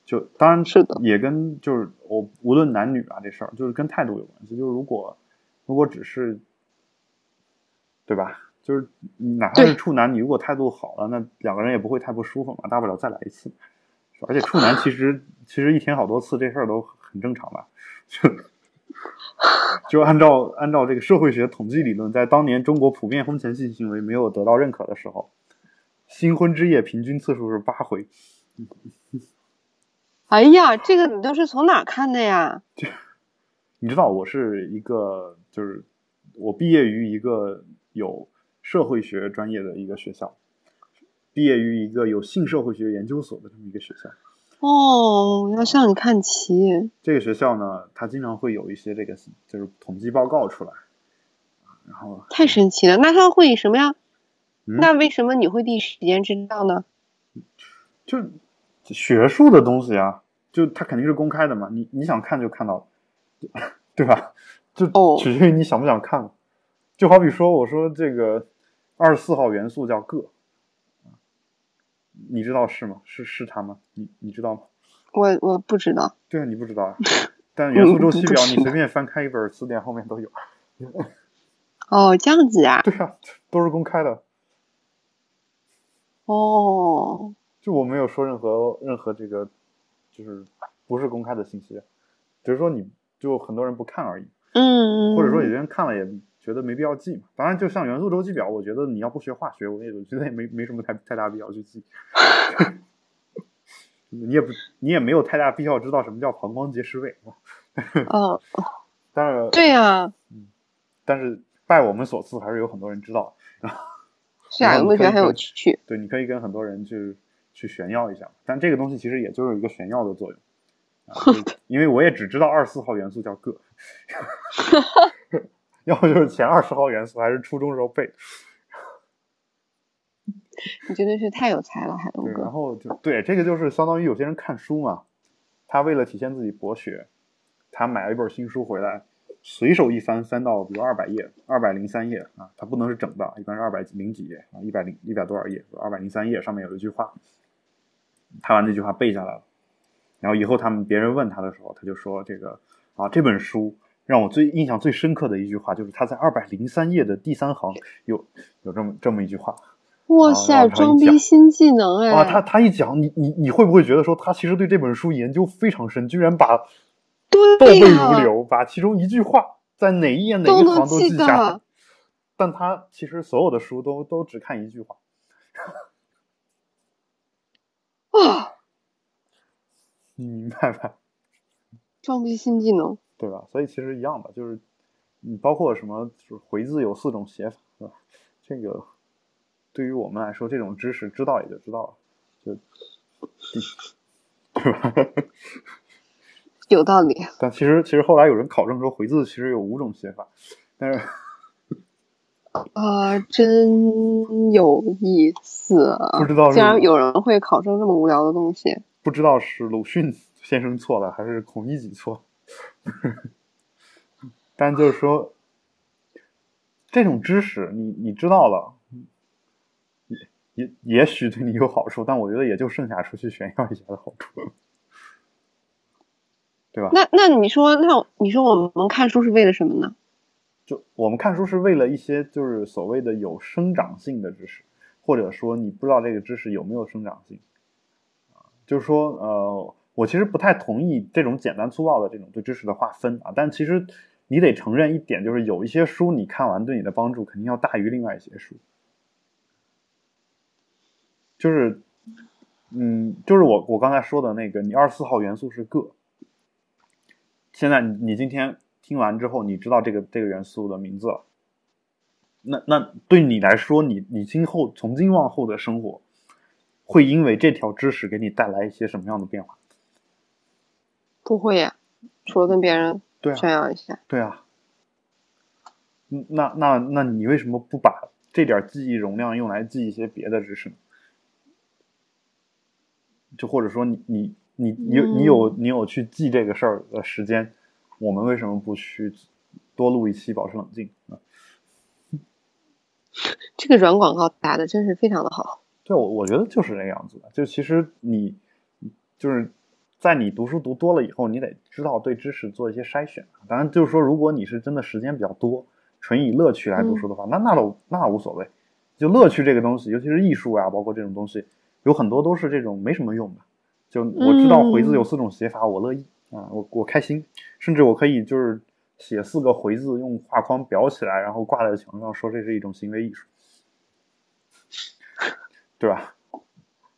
就当然是的，也跟就是我无论男女啊这事儿，就是跟态度有关系。就是如果如果只是，对吧？就是哪怕是处男，你如果态度好了，那两个人也不会太不舒服嘛，大不了再来一次。而且处男其实其实一天好多次这事儿都很正常吧。就就按照按照这个社会学统计理论，在当年中国普遍婚前性行为没有得到认可的时候，新婚之夜平均次数是八回。哎呀，这个你都是从哪看的呀？你知道我是一个，就是我毕业于一个有社会学专业的一个学校，毕业于一个有性社会学研究所的这么一个学校。哦，要向你看齐。这个学校呢，它经常会有一些这个就是统计报告出来，然后太神奇了。那他会以什么呀？那为什么你会第一时间知道呢？就。学术的东西啊，就它肯定是公开的嘛，你你想看就看到了，对吧？就取决于你想不想看。就好比说，我说这个二十四号元素叫铬，你知道是吗？是是他吗？你你知道吗？我我不知道。对啊，你不知道啊。但元素周期表你随便翻开一本词典，后面都有。哦，这样子啊？对啊，都是公开的。哦。就我没有说任何任何这个，就是不是公开的信息，只是说你就很多人不看而已，嗯，或者说有些人看了也觉得没必要记嘛。当然，就像元素周期表，我觉得你要不学化学，我也我 觉得也没没什么太太大必要去记。你也不你也没有太大必要知道什么叫膀胱结石位，哦，但是对呀，嗯，但是拜我们所赐，还是有很多人知道。是啊，有没有觉得很有趣？对，你可以跟很多人去。去炫耀一下，但这个东西其实也就是一个炫耀的作用，因为我也只知道二十四号元素叫铬，要么就是前二十号元素，还是初中时候背。你真的是太有才了，海龙哥，然。后就对这个就是相当于有些人看书嘛，他为了体现自己博学，他买了一本新书回来，随手一翻，翻到比如二百页，二百零三页啊，它不能是整的，一般是二百零几页啊，一百零一百多少页，二百零三页上面有一句话，他把那句话背下来了，然后以后他们别人问他的时候，他就说这个啊这本书。让我最印象最深刻的一句话，就是他在二百零三页的第三行有有这么这么一句话，哇塞，装逼新技能哎！啊，他他一讲，你你你会不会觉得说他其实对这本书研究非常深，居然把倒背、如流，把其中一句话在哪一页哪一行都记下来。但他其实所有的书都都只看一句话，啊，你明白吧？装逼新技能。对吧？所以其实一样的，就是你包括什么就是回字有四种写法，对吧？这个对于我们来说，这种知识知道也就知道了，就对吧？有道理，但其实其实后来有人考证说回字其实有五种写法，但是啊，真有意思啊！不知道是竟然有人会考证这么无聊的东西。不知道是鲁迅先生错了还是孔乙己错。但就是说，这种知识你你知道了，也也也许对你有好处，但我觉得也就剩下出去炫耀一下的好处了，对吧？那那你说，那你说我们看书是为了什么呢？就我们看书是为了一些就是所谓的有生长性的知识，或者说你不知道这个知识有没有生长性啊，就是说呃，我其实不太同意这种简单粗暴的这种对知识的划分啊，但其实你得承认一点，就是有一些书你看完对你的帮助肯定要大于另外一些书，就是嗯，就是我我刚才说的那个，你二十四号元素是个，现在你你今天听完之后，你知道这个这个元素的名字了。那那对你来说，你你今后从今往后的生活，会因为这条知识给你带来一些什么样的变化？不会呀，除了跟别人炫耀一下。对啊。嗯那那那你为什么不把这点记忆容量用来记一些别的知识呢？就或者说你你你你有你有你有去记这个事儿的时间，我们为什么不去多录一期保持冷静啊？这个软广告打的真是非常的好。对，我我觉得就是这个样子的。就其实你就是在你读书读多了以后，你得知道对知识做一些筛选。当然，就是说，如果你是真的时间比较多，纯以乐趣来读书的话，那那都那无所谓。就乐趣这个东西，尤其是艺术啊，包括这种东西，有很多都是这种没什么用的。就我知道回字有四种写法，我乐意啊，我我开心，甚至我可以就是写四个回字，用画框裱起来，然后挂在墙上，说这是一种行为艺术。对吧？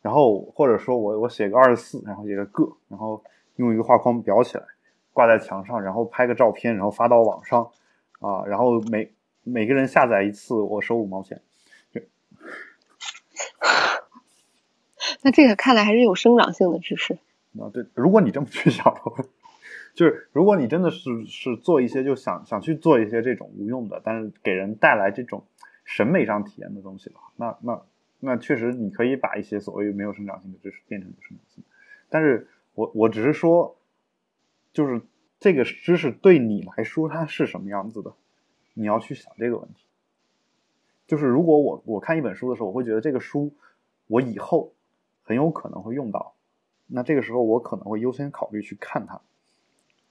然后或者说我我写个二十四，然后写个个，然后用一个画框裱起来，挂在墙上，然后拍个照片，然后发到网上，啊，然后每每个人下载一次，我收五毛钱。那这个看来还是有生长性的知识。啊，对，如果你这么去想的话，就是如果你真的是是做一些就想想去做一些这种无用的，但是给人带来这种审美上体验的东西的话，那那那确实你可以把一些所谓没有生长性的知识变成有生长性。但是我我只是说，就是这个知识对你来说它是什么样子的，你要去想这个问题。就是如果我我看一本书的时候，我会觉得这个书我以后很有可能会用到。那这个时候我可能会优先考虑去看它，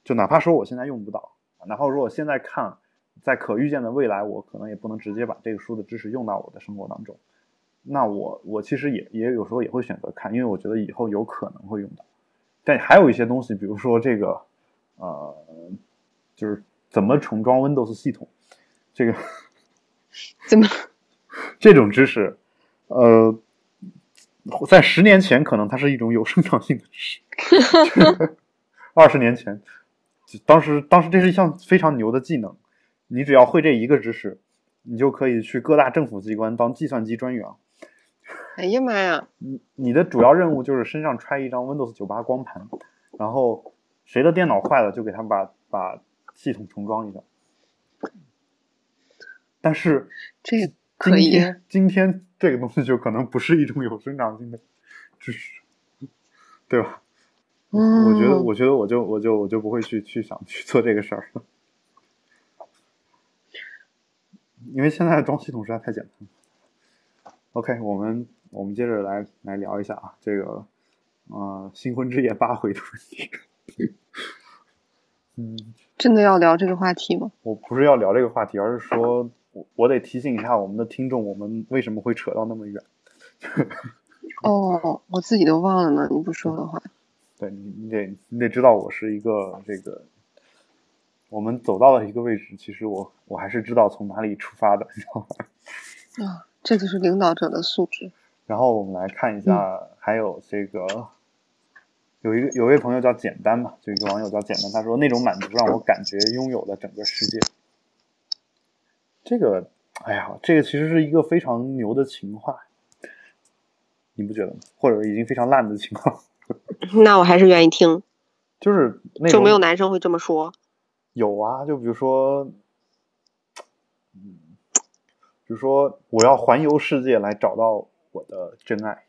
就哪怕说我现在用不到，哪怕说我现在看，在可预见的未来，我可能也不能直接把这个书的知识用到我的生活当中。那我我其实也也有时候也会选择看，因为我觉得以后有可能会用到。但还有一些东西，比如说这个，呃，就是怎么重装 Windows 系统，这个 怎么？这种知识，呃。在十年前，可能它是一种有生长性的知识。二十年前，当时当时这是一项非常牛的技能，你只要会这一个知识，你就可以去各大政府机关当计算机专员。哎呀妈呀！你你的主要任务就是身上揣一张 Windows 九八光盘，然后谁的电脑坏了，就给他把把系统重装一下。但是这今可以天今天这个东西就可能不是一种有生长性的知识，对吧？嗯，我觉得，我觉得我就我就我就不会去去想去做这个事儿了，因为现在的装系统实在太简单了。OK，我们我们接着来来聊一下啊，这个呃新婚之夜八回的问题。嗯，真的要聊这个话题吗？我不是要聊这个话题，而是说我我得提醒一下我们的听众，我们为什么会扯到那么远。哦，我自己都忘了呢，你不说的话。对你，你得你得知道，我是一个这个，我们走到了一个位置，其实我我还是知道从哪里出发的，你知道吗？啊，这就是领导者的素质。然后我们来看一下，还有这个，有一个有一位朋友叫简单嘛，就一个网友叫简单，他说那种满足让我感觉拥有了整个世界。这个，哎呀，这个其实是一个非常牛的情话，你不觉得吗？或者已经非常烂的情况。那我还是愿意听，就是那就没有男生会这么说。有啊，就比如说，嗯，比如说我要环游世界来找到我的真爱，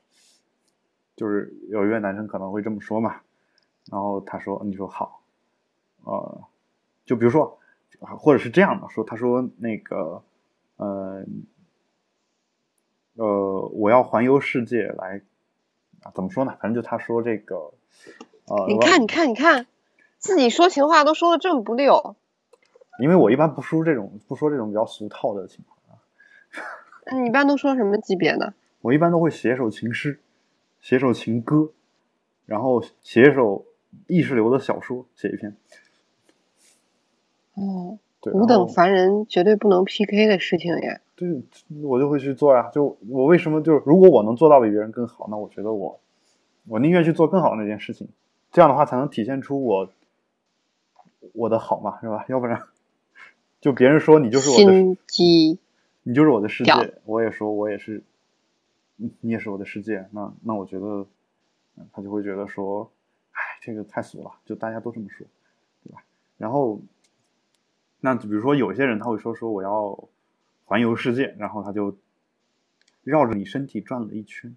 就是有一位男生可能会这么说嘛，然后他说，你说好，呃，就比如说，或者是这样的说，他说那个，呃，呃，我要环游世界来。啊，怎么说呢？反正就他说这个，呃，你看，你看，你看，自己说情话都说的这么不溜。因为我一般不说这种，不说这种比较俗套的情况啊。你一般都说什么级别的？我一般都会写首情诗，写首情歌，然后写一首意识流的小说，写一篇。哦，对，五等凡人绝对不能 PK 的事情呀。对，我就会去做呀。就我为什么就是，如果我能做到比别人更好，那我觉得我，我宁愿去做更好的那件事情。这样的话才能体现出我我的好嘛，是吧？要不然，就别人说你就是我的心机，你就是我的世界，我也说我也是，你你也是我的世界。那那我觉得，他就会觉得说，哎，这个太俗了，就大家都这么说，对吧？然后，那比如说有些人他会说说我要。环游世界，然后他就绕着你身体转了一圈，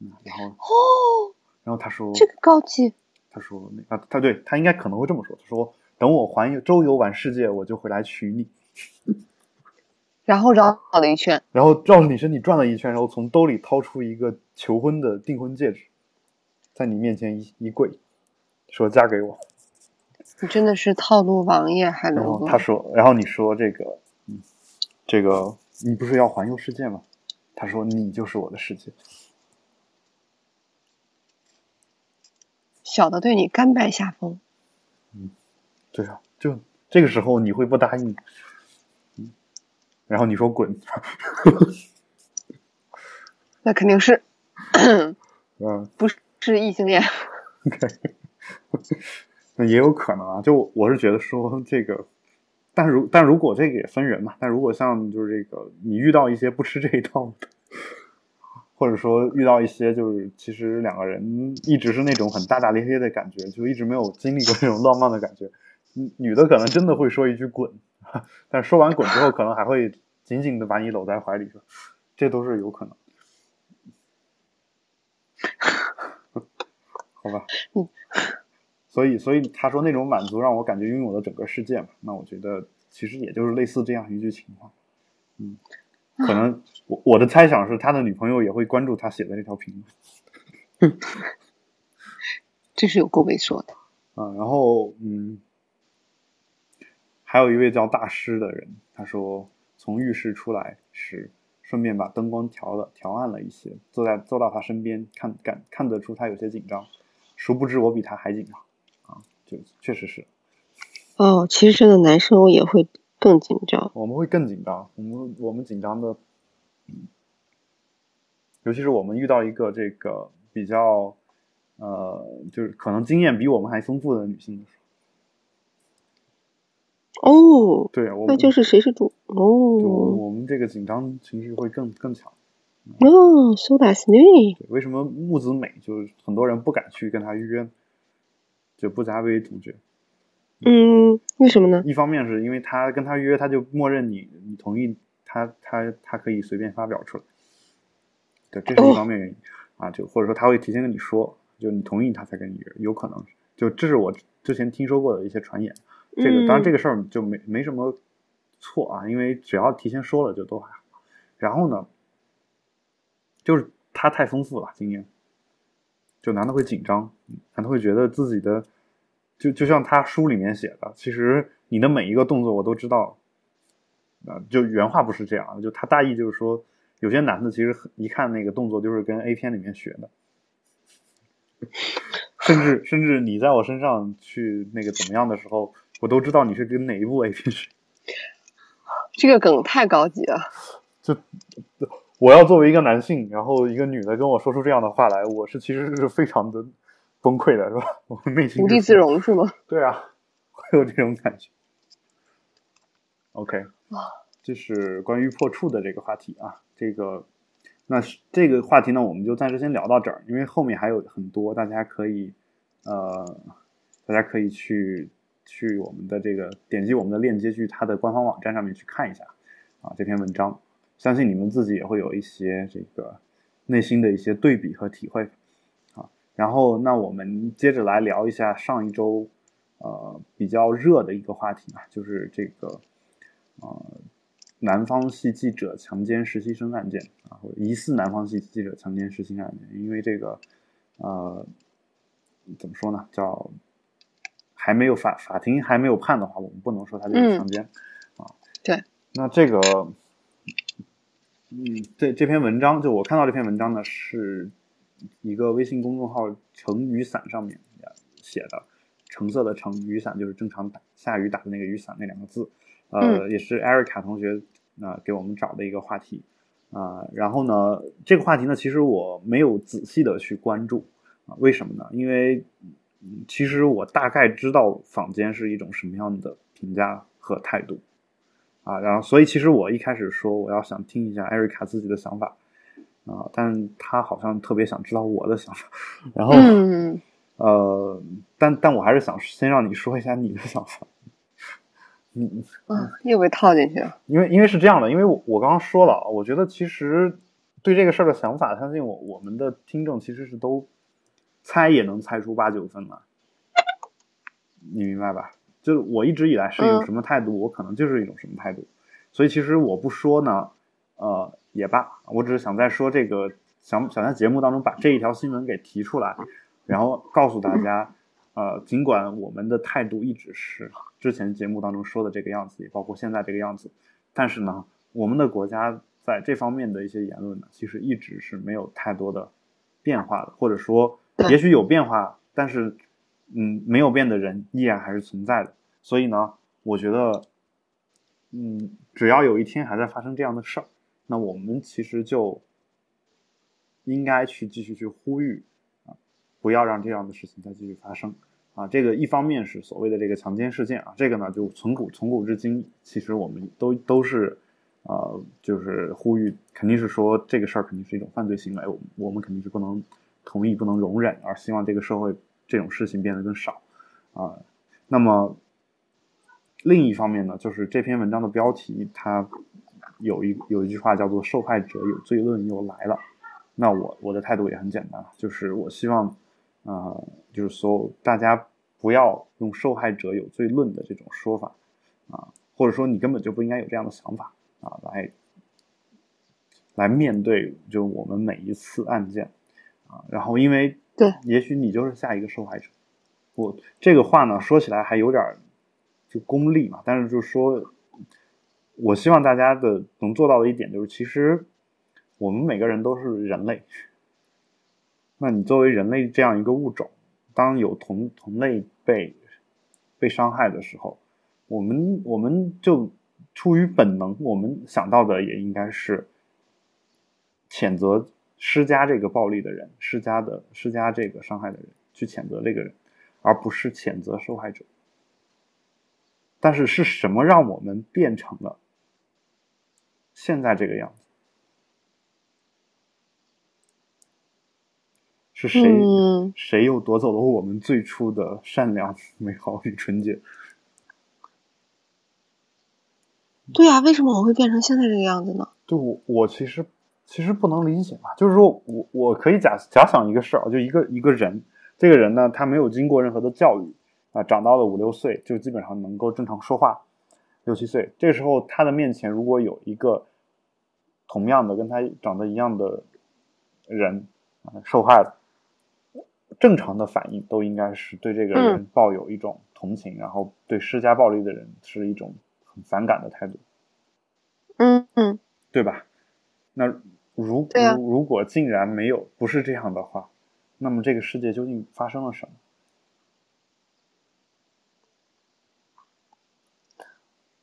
嗯，然后哦，然后他说这个高级，他说那啊，他对他应该可能会这么说，他说等我环游周游完世界，我就回来娶你，然后绕了一圈，然后绕着你身体转了一圈，然后从兜里掏出一个求婚的订婚戒指，在你面前一一跪，说嫁给我，你真的是套路王爷，还能然后他说，然后你说这个，嗯。这个你不是要环游世界吗？他说你就是我的世界，小的对你甘拜下风。嗯，对啊，就这个时候你会不答应？嗯，然后你说滚，那肯定是，嗯，不是异性恋。那也有可能啊，就我是觉得说这个。但如但如果这个也分人嘛，但如果像就是这个你遇到一些不吃这一套的，或者说遇到一些就是其实两个人一直是那种很大大咧咧的感觉，就一直没有经历过那种浪漫的感觉，女的可能真的会说一句滚，但说完滚之后，可能还会紧紧的把你搂在怀里，这都是有可能。好吧。嗯。所以，所以他说那种满足让我感觉拥有了整个世界嘛？那我觉得其实也就是类似这样一句情话。嗯，可能我我的猜想是他的女朋友也会关注他写的那条评论。这是有够猥琐的。啊，然后嗯，还有一位叫大师的人，他说从浴室出来时，顺便把灯光调了调暗了一些，坐在坐到他身边，看感看得出他有些紧张，殊不知我比他还紧张啊。就确实是，哦，其实的男生也会更紧张。我们会更紧张，我们我们紧张的，尤其是我们遇到一个这个比较，呃，就是可能经验比我们还丰富的女性的时候。哦，对，我那就是谁是主哦？我们这个紧张情绪会更更强。哦，so that's new。为什么木子美就是很多人不敢去跟他约？就不加为主角，嗯，为什么呢？一方面是因为他跟他约，他就默认你你同意他他他可以随便发表出来，对，这是一方面原因、啊，就或者说他会提前跟你说，就你同意他才跟你约，有可能就这是我之前听说过的一些传言。这个当然这个事儿就没没什么错啊，因为只要提前说了就都还好。然后呢，就是他太丰富了经验，就男的会紧张，男的会觉得自己的。就就像他书里面写的，其实你的每一个动作我都知道，啊，就原话不是这样，就他大意就是说，有些男的其实一看那个动作就是跟 A 片里面学的，甚至甚至你在我身上去那个怎么样的时候，我都知道你是跟哪一部 A 片学。这个梗太高级了。就我要作为一个男性，然后一个女的跟我说出这样的话来，我是其实是非常的。崩溃的是吧？我内心无地自容是吗？对啊，会有这种感觉。OK，这是关于破处的这个话题啊。这个，那这个话题呢，我们就暂时先聊到这儿，因为后面还有很多，大家可以呃，大家可以去去我们的这个点击我们的链接，去他的官方网站上面去看一下啊这篇文章，相信你们自己也会有一些这个内心的一些对比和体会啊。然后，那我们接着来聊一下上一周，呃，比较热的一个话题啊，就是这个，呃，南方系记者强奸实习生案件啊，或疑似南方系记者强奸实习生案件，因为这个，呃，怎么说呢？叫还没有法法庭还没有判的话，我们不能说他就是强奸啊。对。那这个，嗯，这这篇文章，就我看到这篇文章呢是。一个微信公众号“橙雨伞”上面写的，橙色的橙雨伞就是正常打下雨打的那个雨伞那两个字，呃，也是艾瑞卡同学啊给我们找的一个话题啊。然后呢，这个话题呢，其实我没有仔细的去关注啊，为什么呢？因为其实我大概知道坊间是一种什么样的评价和态度啊，然后所以其实我一开始说我要想听一下艾瑞卡自己的想法。啊，但他好像特别想知道我的想法，然后，呃，但但我还是想先让你说一下你的想法。嗯嗯，又被套进去了。因为因为是这样的，因为我我刚刚说了，我觉得其实对这个事儿的想法，相信我我们的听众其实是都猜也能猜出八九分了。你明白吧？就是我一直以来是一种什么态度，我可能就是一种什么态度，所以其实我不说呢，呃。也罢，我只是想在说这个，想想在节目当中把这一条新闻给提出来，然后告诉大家，呃，尽管我们的态度一直是之前节目当中说的这个样子，也包括现在这个样子，但是呢，我们的国家在这方面的一些言论呢，其实一直是没有太多的变化的，或者说，也许有变化，但是，嗯，没有变的人依然还是存在的。所以呢，我觉得，嗯，只要有一天还在发生这样的事儿。那我们其实就应该去继续去呼吁啊，不要让这样的事情再继续发生啊。这个一方面是所谓的这个强奸事件啊，这个呢就从古从古至今，其实我们都都是呃，就是呼吁，肯定是说这个事儿肯定是一种犯罪行为，我我们肯定是不能同意、不能容忍，而希望这个社会这种事情变得更少啊。那么另一方面呢，就是这篇文章的标题它。有一有一句话叫做“受害者有罪论又来了”，那我我的态度也很简单，就是我希望，呃，就是所有大家不要用“受害者有罪论”的这种说法，啊，或者说你根本就不应该有这样的想法啊，来来面对就我们每一次案件，啊，然后因为对，也许你就是下一个受害者，我这个话呢说起来还有点就功利嘛，但是就说。我希望大家的能做到的一点就是，其实我们每个人都是人类。那你作为人类这样一个物种，当有同同类被被伤害的时候，我们我们就出于本能，我们想到的也应该是谴责施加这个暴力的人，施加的，施加这个伤害的人，去谴责这个人，而不是谴责受害者。但是是什么让我们变成了现在这个样子？是谁？谁又夺走了我们最初的善良、美好与纯洁？对呀，为什么我会变成现在这个样子呢？就我我其实。其实不能理解嘛，就是说我我可以假假想一个事儿，就一个一个人，这个人呢，他没有经过任何的教育啊，长到了五六岁就基本上能够正常说话，六七岁，这时候他的面前如果有一个同样的跟他长得一样的人啊受害了，正常的反应都应该是对这个人抱有一种同情，然后对施加暴力的人是一种很反感的态度。嗯嗯，对吧？那如果如果竟然没有不是这样的话，那么这个世界究竟发生了什么？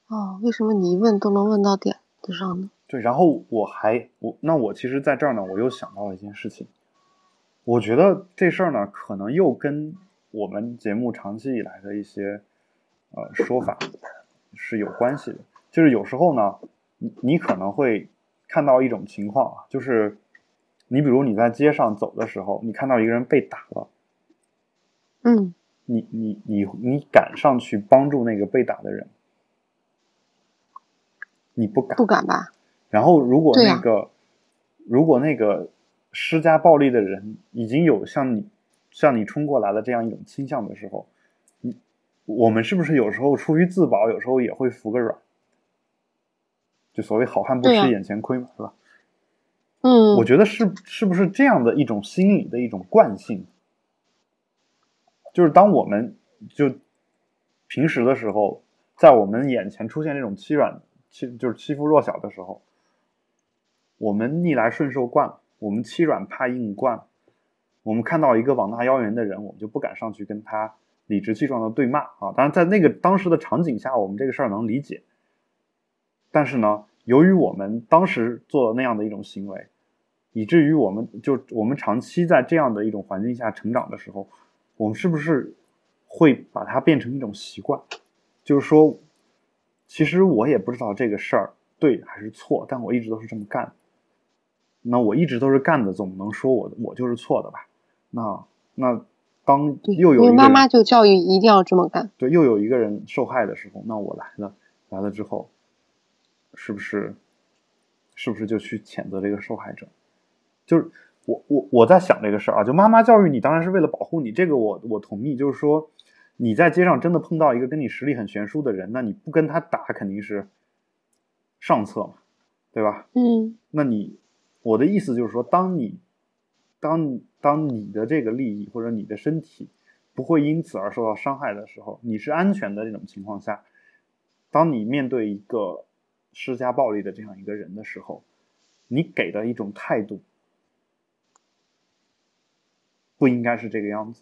哦，为什么你一问都能问到点子上呢？对，然后我还我那我其实在这儿呢，我又想到了一件事情，我觉得这事儿呢，可能又跟我们节目长期以来的一些呃说法是有关系的。就是有时候呢，你你可能会看到一种情况啊，就是你比如你在街上走的时候，你看到一个人被打了，嗯你你你你敢上去帮助那个被打的人？你不敢不。敢吧？然后如果那个、如果那个施加暴力的人已经有向你向你冲过来的这样一种倾向的时候，你我们是不是有时候出于自保，有时候也会服个软？就所谓好汉不吃眼前亏嘛，是吧？嗯，我觉得是是不是这样的一种心理的一种惯性，就是当我们就平时的时候，在我们眼前出现这种欺软欺就是欺负弱小的时候，我们逆来顺受惯了，我们欺软怕硬惯了，我们看到一个膀大腰圆的人，我们就不敢上去跟他理直气壮的对骂啊。当然，在那个当时的场景下，我们这个事儿能理解。但是呢，由于我们当时做了那样的一种行为，以至于我们就我们长期在这样的一种环境下成长的时候，我们是不是会把它变成一种习惯？就是说，其实我也不知道这个事儿对还是错，但我一直都是这么干。那我一直都是干的，总能说我我就是错的吧？那那当，又有妈妈就教育一定要这么干。对，又有一个人受害的时候，那我来了，来了之后，是不是，是不是就去谴责这个受害者？就是我我我在想这个事儿啊，就妈妈教育你当然是为了保护你，这个我我同意。就是说你在街上真的碰到一个跟你实力很悬殊的人，那你不跟他打肯定是上策嘛，对吧？嗯那你我的意思就是说，当你当当你的这个利益或者你的身体不会因此而受到伤害的时候，你是安全的这种情况下，当你面对一个施加暴力的这样一个人的时候，你给的一种态度不应该是这个样子。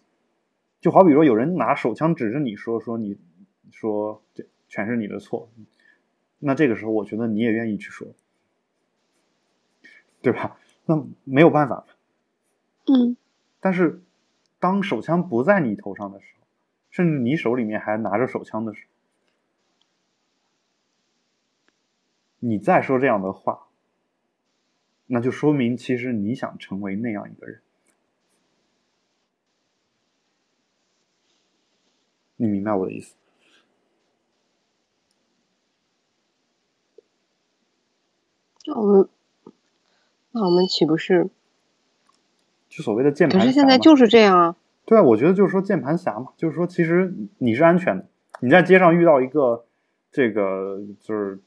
就好比说，有人拿手枪指着你说说你说这全是你的错，那这个时候我觉得你也愿意去说。对吧？那没有办法。嗯但是，当手枪不在你头上的时候，甚至你手里面还拿着手枪的时候，你再说这样的话，那就说明其实你想成为那样一个人。你明白我的意思？那我们那我们岂不是？就所谓的键盘侠嘛。可是现在就是这样啊。对啊，我觉得就是说键盘侠嘛，就是说其实你是安全的。你在街上遇到一个这个就是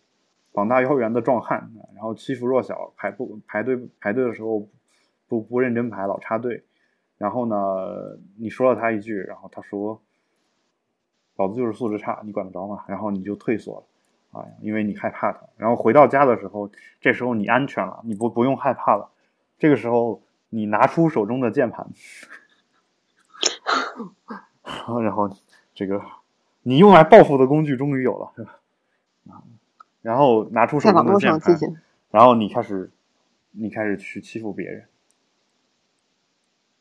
膀大腰圆的壮汉，然后欺负弱小，排不排队排队的时候不不认真排，老插队。然后呢，你说了他一句，然后他说：“老子就是素质差，你管得着吗？”然后你就退缩了，啊，因为你害怕他。然后回到家的时候，这时候你安全了，你不不用害怕了。这个时候你拿出手中的键盘。然后这个你用来报复的工具终于有了，是吧？啊，然后拿出手中的在网络键盘，上进行。然后你开始你开始去欺负别人，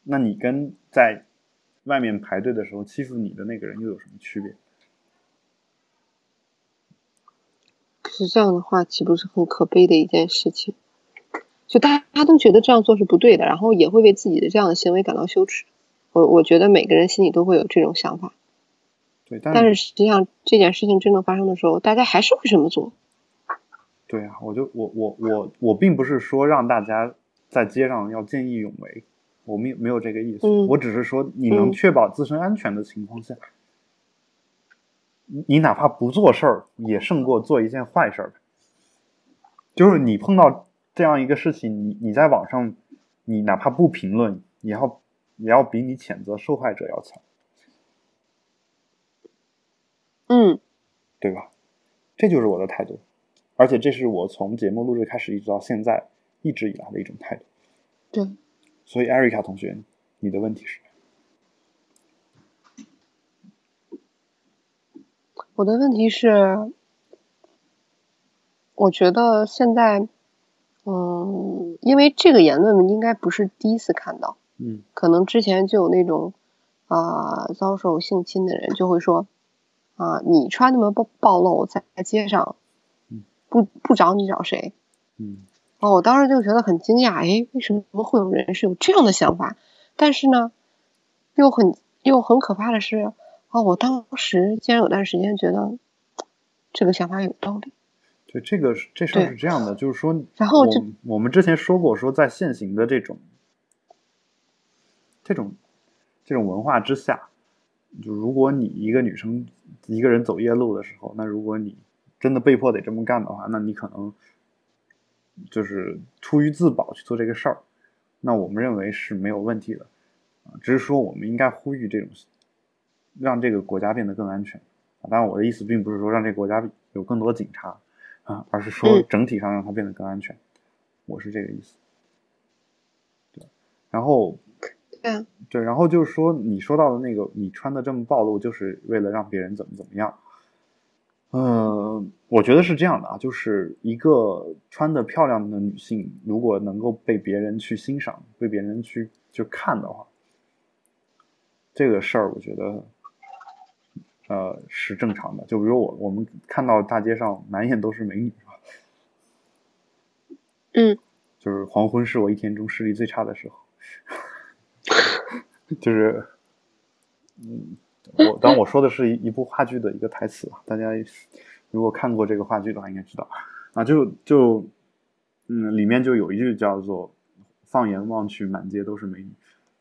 那你跟在外面排队的时候欺负你的那个人又有什么区别？可是这样的话，岂不是很可悲的一件事情？就大家都觉得这样做是不对的，然后也会为自己的这样的行为感到羞耻。我我觉得每个人心里都会有这种想法，对，但但是实际上这件事情真正发生的时候，大家还是会这么做。对啊，我就我我我我并不是说让大家在街上要见义勇为，我没没有这个意思，嗯我只是说你能嗯确保自身安全的情况下，你你哪怕不做事儿，也胜过做一件坏事儿。就是你碰到这样一个事情，你你在网上，你哪怕不评论，也要也要比你谴责受害者要强，嗯对吧？这就是我的态度，而且这是我从节目录制开始一直到现在一直以来的一种态度。对，所以，艾瑞卡同学，你的问题是？我的问题是，我觉得现在，嗯，因为这个言论应该不是第一次看到，嗯可能之前就有那种啊、遭受性侵的人就会说啊、你穿那么暴暴露在街上嗯，不不找你找谁？嗯哦，我当时就觉得很惊讶，哎，为什么会有人是有这样的想法？但是呢，又很又很可怕的是，哦，我当时竟然有段时间觉得这个想法有道理。对，这个这事儿是这样的，就是说，然后就我们之前说过，说在现行的这种这种这种文化之下，就如果你一个女生一个人走夜路的时候，那如果你真的被迫得这么干的话，那你可能就是出于自保去做这个事儿，那我们认为是没有问题的啊，只是说我们应该呼吁这种让这个国家变得更安全啊。当然，我的意思并不是说让这个国家有更多警察啊，而是说嗯整体上让它变得更安全，我是这个意思。对，然后对，然后就是说你说到的那个，你穿的这么暴露，就是为了让别人怎么怎么样。嗯，我觉得是这样的啊，就是一个穿的漂亮的女性，如果能够被别人去欣赏，被别人去去看的话，这个事儿我觉得，呃，是正常的。就比如我我们看到大街上满眼都是美女，是吧？嗯，就是黄昏是我一天中视力最差的时候，就是，嗯，我当我说的是一一部话剧的一个台词啊，大家如果看过这个话剧的话，应该知道啊，就就，嗯，里面就有一句叫做“放眼望去，满街都是美女”。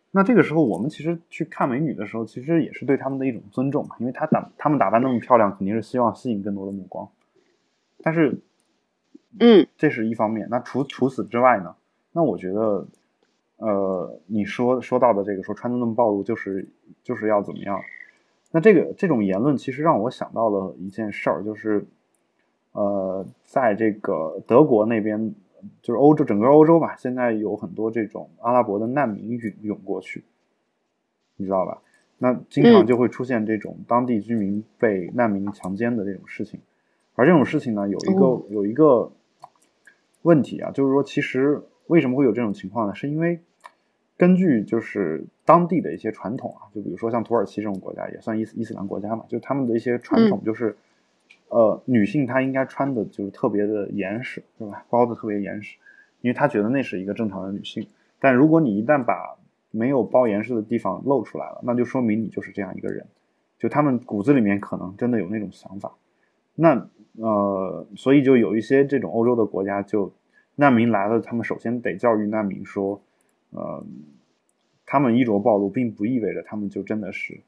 那这个时候，我们其实去看美女的时候，其实也是对她们的一种尊重嘛，因为她打她们打扮那么漂亮，肯定是希望吸引更多的目光。但是，嗯这是一方面。那除除此之外呢？那我觉得，呃，你说说到的这个说穿的那么暴露，就是就是要怎么样？那这个这种言论其实让我想到了一件事儿，就是，呃，在这个德国那边，就是欧洲整个欧洲吧，现在有很多这种阿拉伯的难民涌涌过去，你知道吧？那经常嗯就会出现这种当地居民被难民强奸的这种事情，而这种事情呢，有一个、哦有一个问题啊，就是说，其实为什么会有这种情况呢？是因为根据就是当地的一些传统啊，就比如说像土耳其这种国家，也算伊斯伊斯兰国家嘛，就他们的一些传统就是，呃，女性她应该穿的就是特别的严实，对吧？包的特别严实，因为她觉得那是一个正常的女性。但如果你一旦把没有包严实的地方露出来了，那就说明你就是这样一个人，就他们骨子里面可能真的有那种想法。那呃，所以就有一些这种欧洲的国家，就难民来了，他们首先得教育难民说，呃，他们衣着暴露，并不意味着他们就真的是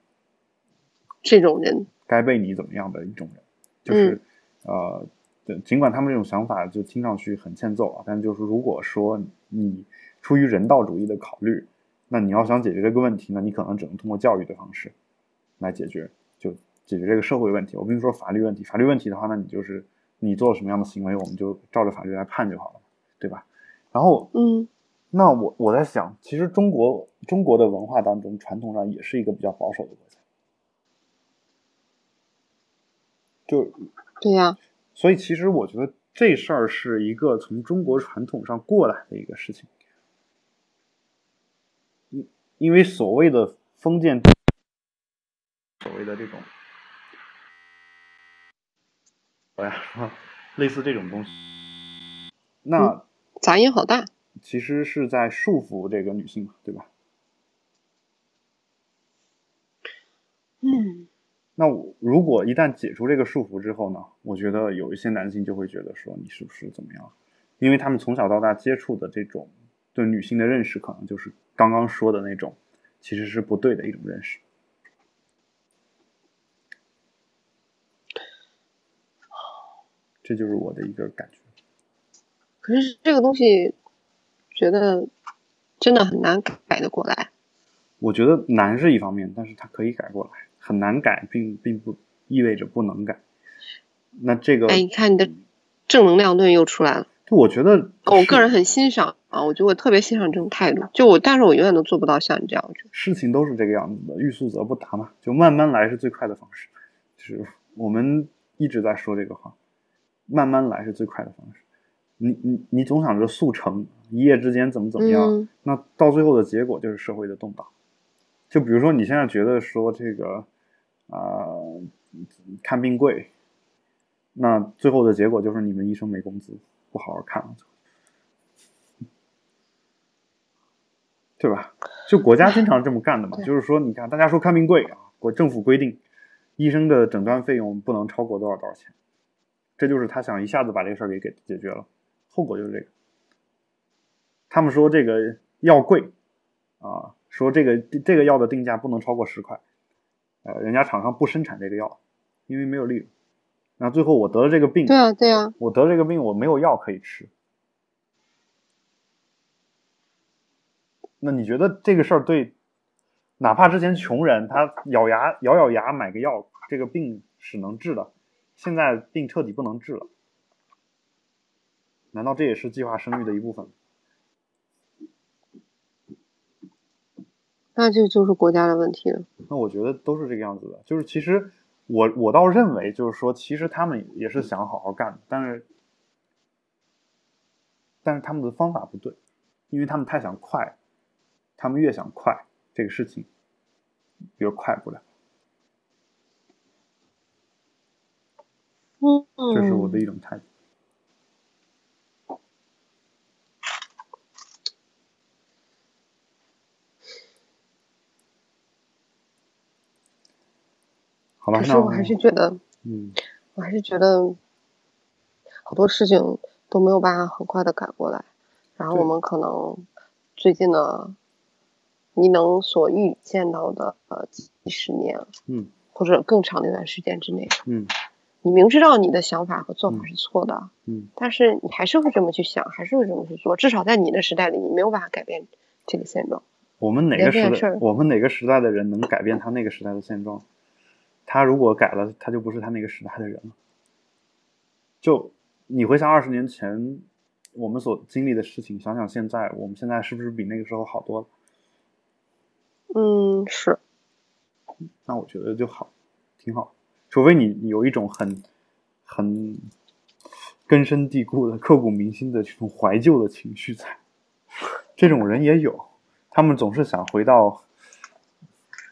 这种人，该被你怎么样的一种人，就是、呃，对尽管他们这种想法就听上去很欠揍啊，但就是如果说你出于人道主义的考虑，那你要想解决这个问题呢，你可能只能通过教育的方式来解决，就解决这个社会问题。我跟你说法律问题，法律问题的话，那你就是你做了什么样的行为，我们就照着法律来判就好了，对吧？然后嗯那我我在想，其实中国中国的文化当中，传统上也是一个比较保守的国家，就对呀、所以其实我觉得这事儿是一个从中国传统上过来的一个事情，因因为所谓的封建，所谓的这种，我呀，类似这种东西，那杂音好大。其实是在束缚这个女性嘛，对吧？嗯，那我如果一旦解除这个束缚之后呢，我觉得有一些男性就会觉得说你是不是怎么样？因为他们从小到大接触的这种对女性的认识，可能就是刚刚说的那种，其实是不对的一种认识。这就是我的一个感觉。可是这个东西，觉得真的很难改得过来。我觉得难是一方面，但是它可以改过来。很难改，并并不意味着不能改。那这个，哎，你看你的正能量论又出来了。就我觉得，我个人很欣赏啊，我觉得我特别欣赏这种态度。就我，但是我永远都做不到像你这样。我觉得事情都是这个样子的，欲速则不达嘛。就慢慢来是最快的方式。就是我们一直在说这个话，慢慢来是最快的方式。你你你总想着速成，一夜之间怎么怎么样，那到最后的结果就是社会的动荡。就比如说你现在觉得说这个。啊，看病贵，那最后的结果就是你们医生没工资，不好好看了，对吧？就国家经常这么干的嘛，就是说，你看，大家说看病贵啊，国政府规定，医生的诊断费用不能超过多少多少钱，这就是他想一下子把这个事儿给给解决了，后果就是这个。他们说这个药贵啊，说这个这个药的定价不能超过十块。呃，人家厂商不生产这个药，因为没有利润。那最后我得了这个病，对啊，对啊，我得了这个病，我没有药可以吃。那你觉得这个事儿对？哪怕之前穷人他咬牙咬咬牙买个药，这个病是能治的，现在病彻底不能治了，难道这也是计划生育的一部分？那这就是国家的问题了。那我觉得都是这个样子的，就是其实我我倒认为，就是说，其实他们也是想好好干，但是但是他们的方法不对，因为他们太想快，他们越想快，这个事情越快不了。嗯，这是我的一种态度。可是我还是觉得，嗯，我还是觉得好多事情都没有办法很快的改过来。然后我们可能最近的，你能所预见到的呃几十年，嗯，或者更长的一段时间之内，嗯，你明知道你的想法和做法是错的，嗯，但是你还是会这么去想，还是会这么去做。至少在你的时代里，你没有办法改变这个现状。我们哪个时代？我们哪个时代的人能改变他那个时代的现状？他如果改了，他就不是他那个时代的人了。就你回想二十年前我们所经历的事情，想想现在，我们现在是不是比那个时候好多了？嗯，是。那我觉得就好，挺好。除非你有一种很很根深蒂固的、刻骨铭心的这种怀旧的情绪在，这种人也有，他们总是想回到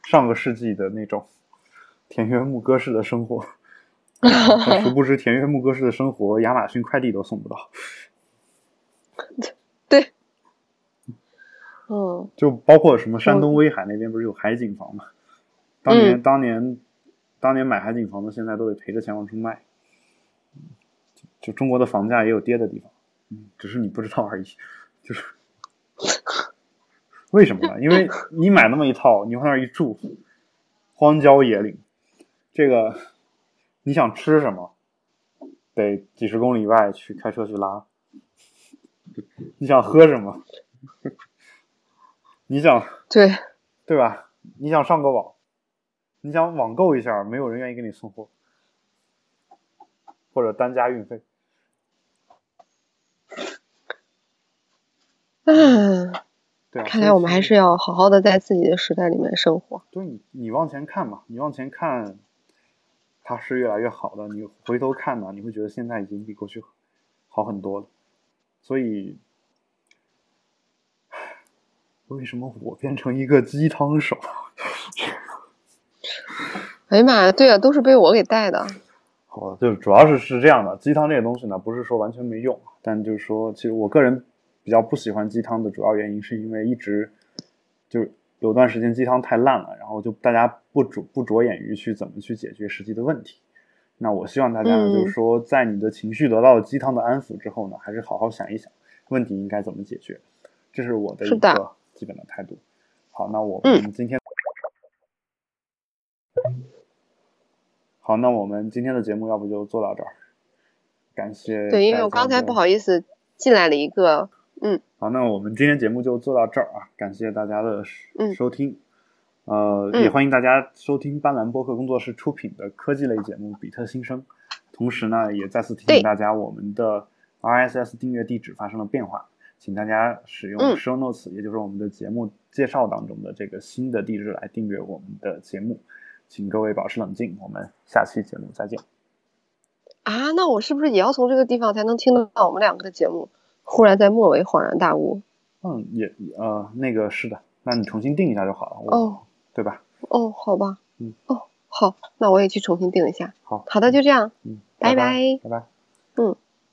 上个世纪的那种。田园牧歌式的生活，殊不知田园牧歌式的生活，亚马逊快递都送不到。对，嗯，就包括什么山东威海那边不是有海景房吗？当年当年当年买海景房的，现在都得赔着钱往出卖。就中国的房价也有跌的地方，嗯，只是你不知道而已。就是 为什么呢？因为你买那么一套，你往那儿一住，荒郊野岭。这个，你想吃什么，得几十公里外去开车去拉。你想喝什么，你想对对吧？你想上个网，你想网购一下，没有人愿意给你送货，或者单加运费。嗯，对，看来我们还是要好好的在自己的时代里面生活。对你，你往前看嘛，你往前看。它是越来越好的，你回头看呢，你会觉得现在已经比过去好很多了。所以，为什么我变成一个鸡汤手？哎呀妈呀，对啊，都是被我给带的。好，就主要是是这样的，鸡汤这个东西呢，不是说完全没用，但就是说，其实我个人比较不喜欢鸡汤的主要原因，是因为一直就有段时间鸡汤太烂了，然后就大家不着不着眼于去怎么去解决实际的问题。那我希望大家就是说，在你的情绪得到了鸡汤的安抚之后呢，还是好好想一想问题应该怎么解决，这是我的一个基本的态度。好，那我嗯们今天。好，那我们今天的节目要不就做到这儿，感谢。对，因为我刚才不。好意思进来了一个，嗯好，那我们今天节目就做到这儿啊，感谢大家的嗯收听。呃，嗯也欢迎大家收听斑斓播客工作室出品的科技类节目《比特新生》。同时呢，也再次提醒大家，我们的 RSS 订阅地址发生了变化，请大家使用嗯 Show Notes，、也就是我们的节目介绍当中的这个新的地址来订阅我们的节目。请各位保持冷静，我们下期节目再见。啊，那我是不是也要从这个地方才能听得到我们两个的节目？忽然在末尾恍然大悟。嗯，也呃，那个是的，那你重新定一下就好了，哦对吧？哦，好吧，嗯，哦，好，那我也去重新定一下。好，好的，就这样，嗯，拜拜拜拜拜。嗯。